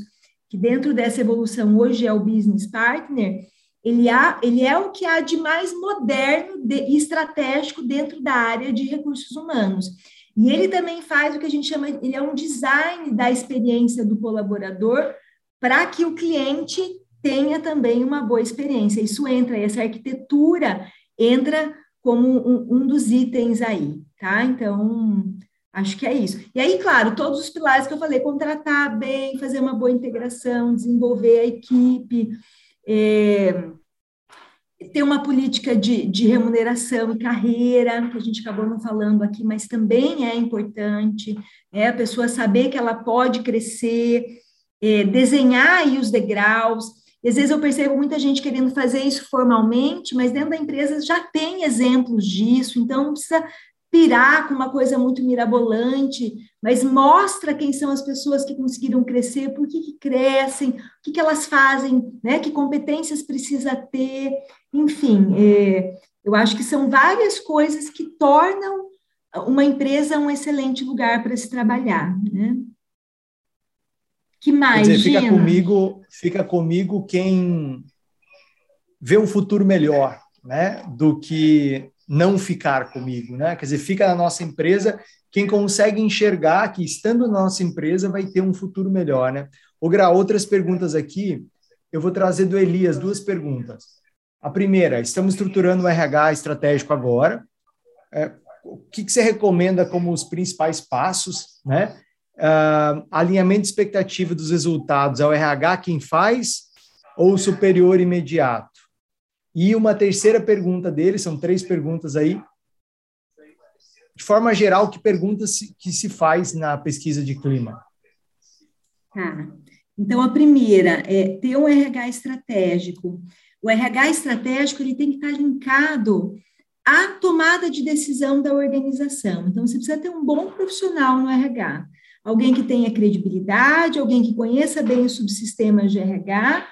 que dentro dessa evolução hoje é o business partner, ele, há, ele é o que há de mais moderno e estratégico dentro da área de recursos humanos. E ele também faz o que a gente chama, ele é um design da experiência do colaborador para que o cliente tenha também uma boa experiência. Isso entra, essa arquitetura entra como um, um dos itens aí, tá? Então, Acho que é isso. E aí, claro, todos os pilares que eu falei, contratar bem, fazer uma boa integração, desenvolver a equipe, é, ter uma política de, de remuneração e carreira, que a gente acabou não falando aqui, mas também é importante, é a pessoa saber que ela pode crescer, é, desenhar aí os degraus. E às vezes eu percebo muita gente querendo fazer isso formalmente, mas dentro da empresa já tem exemplos disso, então não precisa pirar com uma coisa muito mirabolante, mas mostra quem são as pessoas que conseguiram crescer, por que, que crescem, o que, que elas fazem, né, que competências precisa ter, enfim, é, eu acho que são várias coisas que tornam uma empresa um excelente lugar para se trabalhar, né? Que mais, dizer, fica comigo, fica comigo quem vê um futuro melhor, né, do que não ficar comigo, né? Quer dizer, fica na nossa empresa quem consegue enxergar que estando na nossa empresa vai ter um futuro melhor, né? O Gra, outras perguntas aqui, eu vou trazer do Elias duas perguntas. A primeira, estamos estruturando o RH estratégico agora. É, o que, que, você recomenda como os principais passos, né? Uh, alinhamento de expectativa dos resultados é o RH quem faz ou superior imediato? E uma terceira pergunta dele, são três perguntas aí. De forma geral, que perguntas que se faz na pesquisa de clima? Tá. Então, a primeira é ter um RH estratégico. O RH estratégico ele tem que estar linkado à tomada de decisão da organização. Então, você precisa ter um bom profissional no RH. Alguém que tenha credibilidade, alguém que conheça bem os subsistemas de RH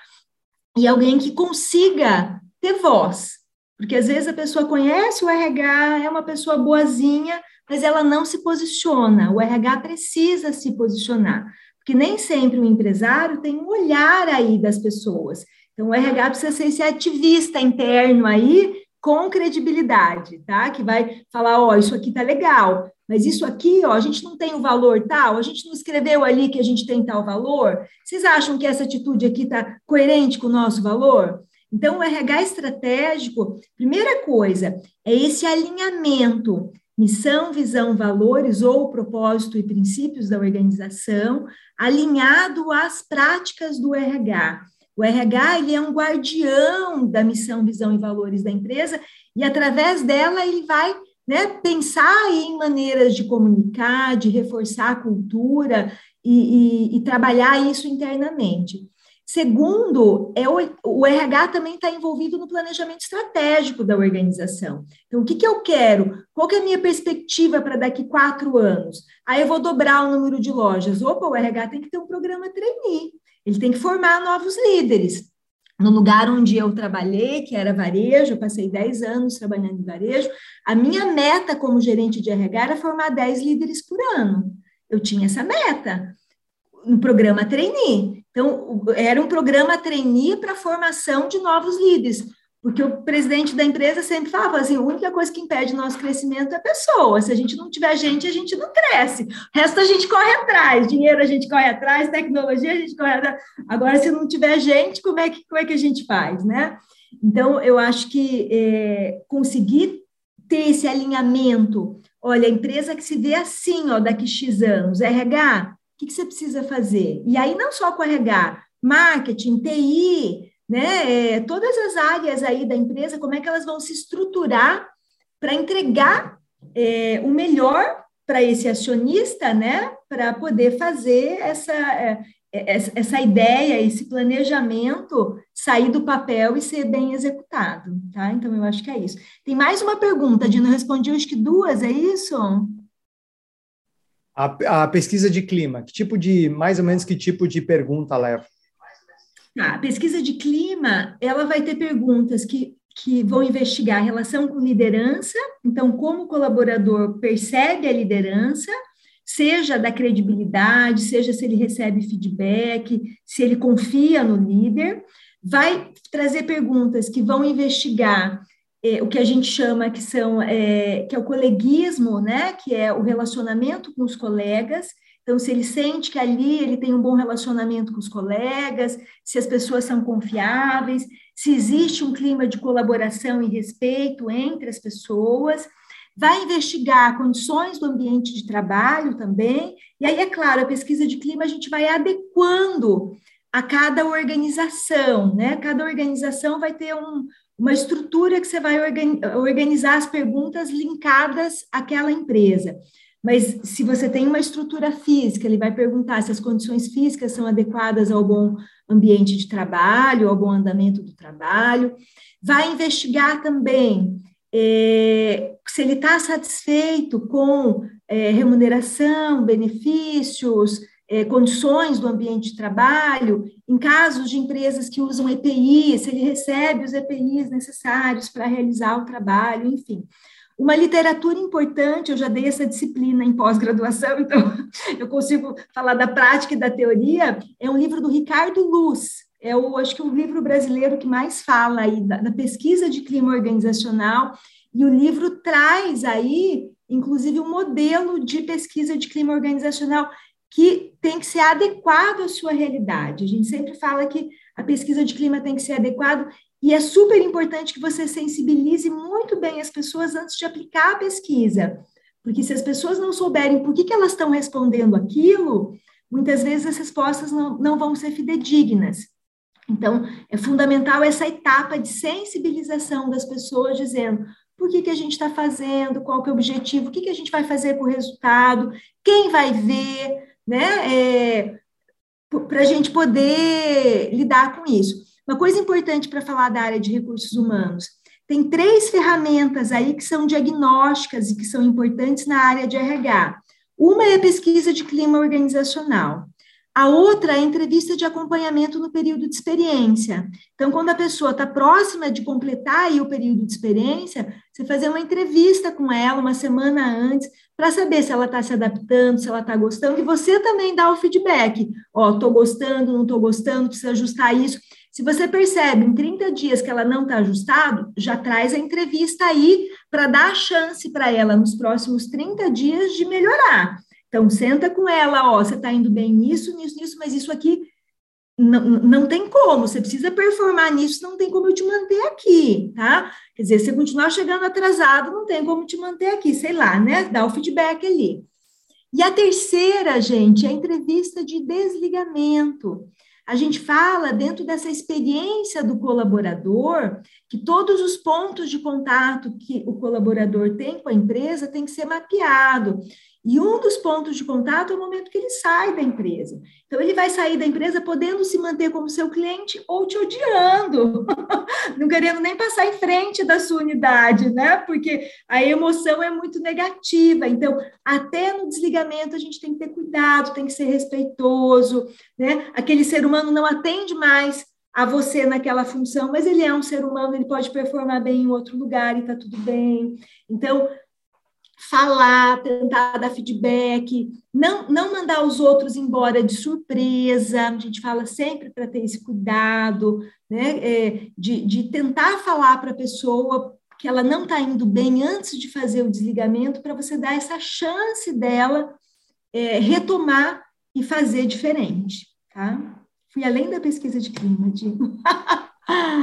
e alguém que consiga ter voz. Porque às vezes a pessoa conhece o RH, é uma pessoa boazinha, mas ela não se posiciona. O RH precisa se posicionar, porque nem sempre o empresário tem um olhar aí das pessoas. Então, o RH precisa ser esse ativista interno aí, com credibilidade, tá? Que vai falar, ó, oh, isso aqui tá legal, mas isso aqui, ó, a gente não tem o valor tal, a gente não escreveu ali que a gente tem tal valor. Vocês acham que essa atitude aqui tá coerente com o nosso valor? Então, o RH estratégico, primeira coisa, é esse alinhamento, missão, visão, valores ou propósito e princípios da organização, alinhado às práticas do RH. O RH ele é um guardião da missão, visão e valores da empresa, e através dela ele vai né, pensar em maneiras de comunicar, de reforçar a cultura e, e, e trabalhar isso internamente. Segundo, é o, o RH também está envolvido no planejamento estratégico da organização. Então, o que, que eu quero? Qual que é a minha perspectiva para daqui quatro anos? Aí eu vou dobrar o número de lojas. Opa, o RH tem que ter um programa trainee. Ele tem que formar novos líderes. No lugar onde eu trabalhei, que era varejo, eu passei 10 anos trabalhando em varejo, a minha meta como gerente de RH era formar 10 líderes por ano. Eu tinha essa meta no programa trainee. Então, era um programa trainee para formação de novos líderes, porque o presidente da empresa sempre falava assim: a única coisa que impede o nosso crescimento é pessoa. Se a gente não tiver gente, a gente não cresce. O resto a gente corre atrás, dinheiro a gente corre atrás, tecnologia a gente corre atrás. Agora, se não tiver gente, como é que, como é que a gente faz, né? Então, eu acho que é, conseguir ter esse alinhamento. Olha, a empresa que se vê assim, ó, daqui X anos, RH, que, que você precisa fazer? E aí, não só com RH, marketing, TI, né, é, todas as áreas aí da empresa, como é que elas vão se estruturar para entregar é, o melhor para esse acionista, né, para poder fazer essa, é, é essa ideia, esse planejamento sair do papel e ser bem executado, tá? Então, eu acho que é isso. Tem mais uma pergunta, Dina, respondi acho que duas, é isso? A, a, pesquisa de clima, que tipo de, mais ou menos que tipo de pergunta leva? Tá, a pesquisa de clima, ela vai ter perguntas que, que vão investigar a relação com liderança, então como o colaborador percebe a liderança, seja da credibilidade, seja se ele recebe feedback, se ele confia no líder, vai trazer perguntas que vão investigar é, o que a gente chama que são é, que é o coleguismo, né? Que é o relacionamento com os colegas. Então, se ele sente que ali ele tem um bom relacionamento com os colegas, se as pessoas são confiáveis, se existe um clima de colaboração e respeito entre as pessoas, vai investigar condições do ambiente de trabalho também. E aí, é claro, a pesquisa de clima a gente vai adequando a cada organização, né? Cada organização vai ter um, uma estrutura que você vai organizar as perguntas linkadas àquela empresa. Mas se você tem uma estrutura física, ele vai perguntar se as condições físicas são adequadas ao bom ambiente de trabalho, ao bom andamento do trabalho. Vai investigar também é, se ele está satisfeito com é, remuneração, benefícios, é, condições do ambiente de trabalho, em casos de empresas que usam EPI, se ele recebe os EPIs necessários para realizar o trabalho, enfim. Uma literatura importante, eu já dei essa disciplina em pós-graduação, (laughs) então eu consigo falar da prática e da teoria, é um livro do Ricardo Luz, é o, acho que o livro brasileiro que mais fala aí da, da pesquisa de clima organizacional, e o livro traz aí, inclusive, um modelo de pesquisa de clima organizacional que tem que ser adequado à sua realidade. A gente sempre fala que a pesquisa de clima tem que ser adequada e é super importante que você sensibilize muito bem as pessoas antes de aplicar a pesquisa, porque se as pessoas não souberem por que, que elas estão respondendo aquilo, muitas vezes as respostas não, não vão ser fidedignas. Então, é fundamental essa etapa de sensibilização das pessoas, dizendo por que, que a gente está fazendo, qual que é o objetivo, o que, que a gente vai fazer com o resultado, quem vai ver, né? É, para a gente poder lidar com isso. Uma coisa importante para falar da área de recursos humanos: tem três ferramentas aí que são diagnósticas e que são importantes na área de RH. Uma é a pesquisa de clima organizacional. A outra é a entrevista de acompanhamento no período de experiência. Então, quando a pessoa está próxima de completar o período de experiência, você fazer uma entrevista com ela uma semana antes, para saber se ela está se adaptando, se ela está gostando, e você também dá o feedback. Ó, estou gostando, não estou gostando, precisa ajustar isso. Se você percebe em 30 dias que ela não está ajustado, já traz a entrevista aí para dar a chance para ela nos próximos 30 dias de melhorar. Então, senta com ela, ó, você está indo bem nisso, nisso, nisso, mas isso aqui não, não tem como, você precisa performar nisso, não tem como eu te manter aqui, tá? Quer dizer, se continuar chegando atrasado, não tem como te manter aqui, sei lá, né? Dá o feedback ali. E a terceira, gente, é a entrevista de desligamento. A gente fala dentro dessa experiência do colaborador que todos os pontos de contato que o colaborador tem com a empresa tem que ser mapeado. E um dos pontos de contato é o momento que ele sai da empresa. Então, ele vai sair da empresa podendo se manter como seu cliente ou te odiando, (laughs) não querendo nem passar em frente da sua unidade, né? Porque a emoção é muito negativa. Então, até no desligamento, a gente tem que ter cuidado, tem que ser respeitoso, né? Aquele ser humano não atende mais a você naquela função, mas ele é um ser humano, ele pode performar bem em outro lugar e tá tudo bem. Então, falar, tentar dar feedback, não, não mandar os outros embora de surpresa, a gente fala sempre para ter esse cuidado, né, é, de, de tentar falar para a pessoa que ela não está indo bem antes de fazer o desligamento, para você dar essa chance dela é, retomar e fazer diferente, tá? Fui além da pesquisa de clima, Diego.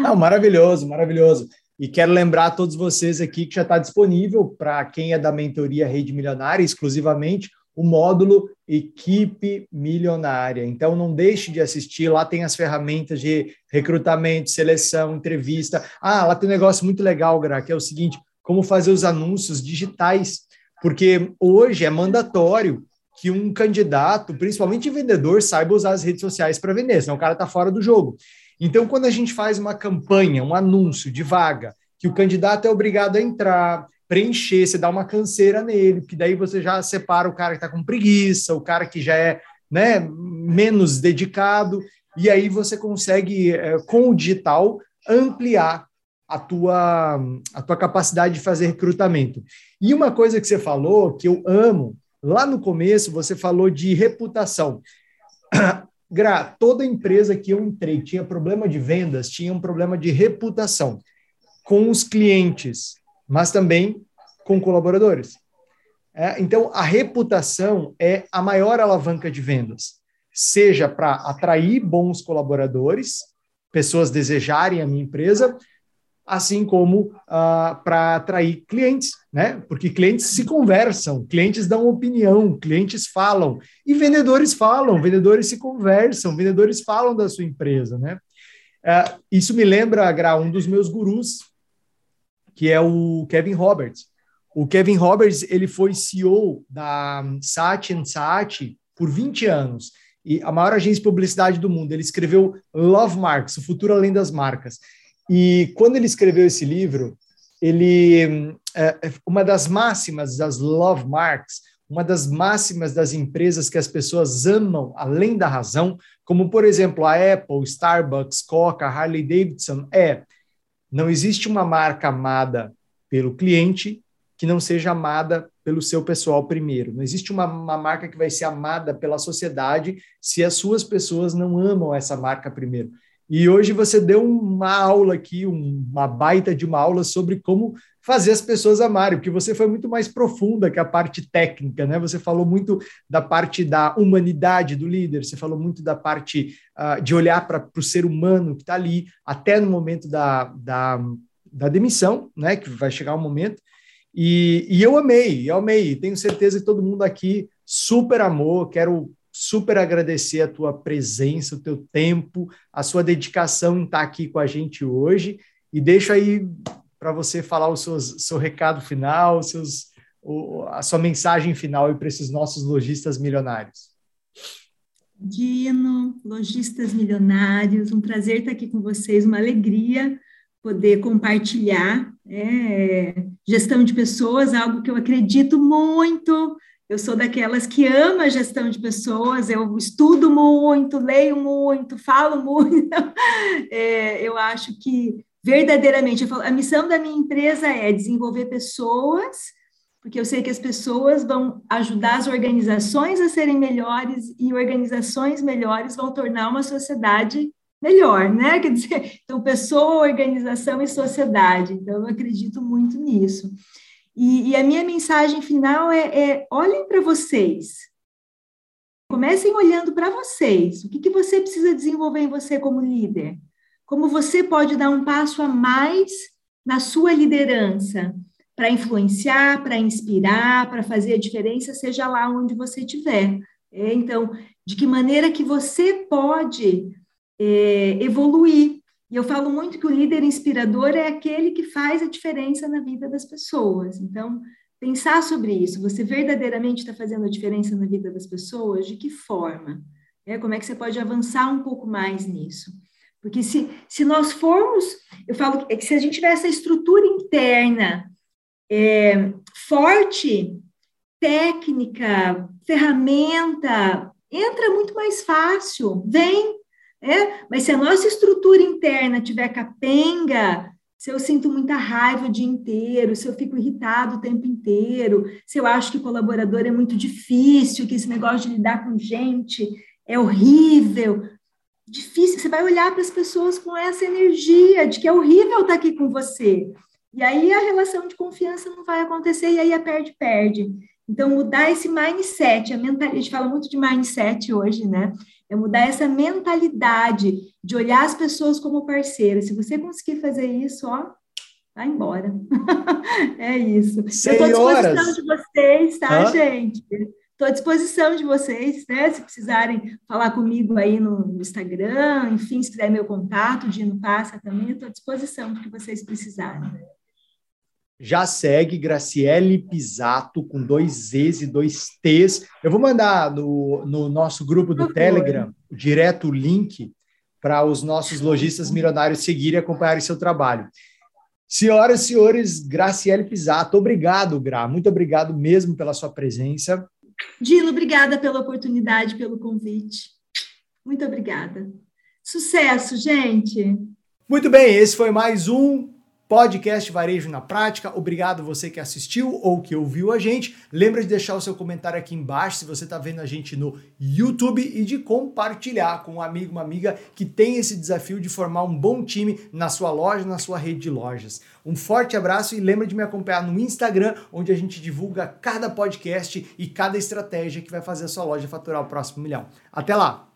Não, maravilhoso, maravilhoso. E quero lembrar a todos vocês aqui que já está disponível para quem é da mentoria Rede Milionária, exclusivamente, o módulo Equipe Milionária. Então, não deixe de assistir, lá tem as ferramentas de recrutamento, seleção, entrevista. Ah, lá tem um negócio muito legal, Gra, que é o seguinte: como fazer os anúncios digitais. Porque hoje é mandatório que um candidato, principalmente vendedor, saiba usar as redes sociais para vender, senão o cara está fora do jogo. Então, quando a gente faz uma campanha, um anúncio de vaga, que o candidato é obrigado a entrar, preencher, você dá uma canseira nele, que daí você já separa o cara que está com preguiça, o cara que já é né, menos dedicado, e aí você consegue, é, com o digital, ampliar a tua, a tua capacidade de fazer recrutamento. E uma coisa que você falou, que eu amo, lá no começo você falou de reputação. (clears throat) Gra, toda empresa que eu entrei tinha problema de vendas, tinha um problema de reputação com os clientes, mas também com colaboradores. É, então, a reputação é a maior alavanca de vendas, seja para atrair bons colaboradores, pessoas desejarem a minha empresa, assim como uh, para atrair clientes, né? Porque clientes se conversam, clientes dão opinião, clientes falam e vendedores falam, vendedores se conversam, vendedores falam da sua empresa, né? Uh, isso me lembra, Gra, um dos meus gurus, que é o Kevin Roberts. O Kevin Roberts ele foi CEO da Saatchi Saatchi por 20 anos e a maior agência de publicidade do mundo. Ele escreveu Love Marks, o futuro além das marcas. E quando ele escreveu esse livro, ele é, é, uma das máximas das love marks, uma das máximas das empresas que as pessoas amam além da razão, como por exemplo a Apple, Starbucks, Coca, Harley Davidson, é não existe uma marca amada pelo cliente que não seja amada pelo seu pessoal primeiro. Não existe uma, uma, marca que vai ser amada pela sociedade se as suas pessoas não amam essa marca primeiro. E hoje você deu uma aula aqui, uma baita de uma aula sobre como fazer as pessoas amarem, porque você foi muito mais profunda que a parte técnica, né? Você falou muito da parte da humanidade do líder, você falou muito da parte uh, de olhar para o ser humano que está ali, até no momento da, da, da demissão, né? Que vai chegar um momento. E, e eu amei, eu amei. Tenho certeza que todo mundo aqui super amou. Quero super agradecer a tua presença, o teu tempo, a sua dedicação em estar aqui com a gente hoje. E deixo aí para você falar o seu, recado final, seus, o, a sua mensagem final para esses nossos lojistas milionários. Dino, lojistas milionários, um prazer estar aqui com vocês, uma alegria poder compartilhar é, gestão de pessoas, algo que eu acredito muito, eu sou daquelas que ama gestão de pessoas, eu estudo muito, leio muito, falo muito. (laughs) É, eu acho que verdadeiramente, falo, a missão da minha empresa é desenvolver pessoas, porque eu sei que as pessoas vão ajudar as organizações a serem melhores e organizações melhores vão tornar uma sociedade melhor, né? (laughs) Quer dizer, então, pessoa, organização e sociedade. Então, eu acredito muito nisso. E, e a minha mensagem final é, é olhem para vocês. Comecem olhando para vocês. O que, que você precisa desenvolver em você como líder? Como você pode dar um passo a mais na sua liderança para influenciar, para inspirar, para fazer a diferença, seja lá onde você estiver. É, então, de que maneira que você pode é, evoluir e eu falo muito que o líder inspirador é aquele que faz a diferença na vida das pessoas. Então, pensar sobre isso. Você verdadeiramente está fazendo a diferença na vida das pessoas? De que forma? É, como é que você pode avançar um pouco mais nisso? Porque se, se nós formos, eu falo que, é que se a gente tiver essa estrutura interna é, forte, técnica, ferramenta, entra muito mais fácil. Vem, é? Mas se a nossa estrutura interna tiver capenga, se eu sinto muita raiva o dia inteiro, se eu fico irritado o tempo inteiro, se eu acho que colaborador é muito difícil, que esse negócio de lidar com gente é horrível, difícil, você vai olhar para as pessoas com essa energia de que é horrível estar aqui com você. E aí a relação de confiança não vai acontecer e aí a perde-perde. Então, mudar esse mindset, a mentalidade, a gente fala muito de mindset hoje, né? É mudar essa mentalidade de olhar as pessoas como parceiras. Se você conseguir fazer isso, ó, vai embora. (laughs) é isso. Senhoras. Eu estou à disposição de vocês, tá, Hã? gente? Estou à disposição de vocês, né? Se precisarem falar comigo aí no Instagram, enfim, se quiser meu contato, Dino Passa também, estou à disposição do que vocês precisarem já segue Graciele Pisato com dois Z's e dois T's. Eu vou mandar no, no nosso grupo do Telegram direto o link para os nossos lojistas milionários seguirem e acompanharem seu trabalho. Senhoras e senhores, Graciele Pisato, obrigado, Gra. Muito obrigado mesmo pela sua presença. Dino, obrigada pela oportunidade, pelo convite. Muito obrigada. Sucesso, gente. Muito bem, esse foi mais um Podcast Varejo na Prática. Obrigado você que assistiu ou que ouviu a gente. Lembra de deixar o seu comentário aqui embaixo se você está vendo a gente no YouTube e de compartilhar com um amigo, uma amiga que tem esse desafio de formar um bom time na sua loja, na sua rede de lojas. Um forte abraço e lembra de me acompanhar no Instagram, onde a gente divulga cada podcast e cada estratégia que vai fazer a sua loja faturar o próximo milhão. Até lá!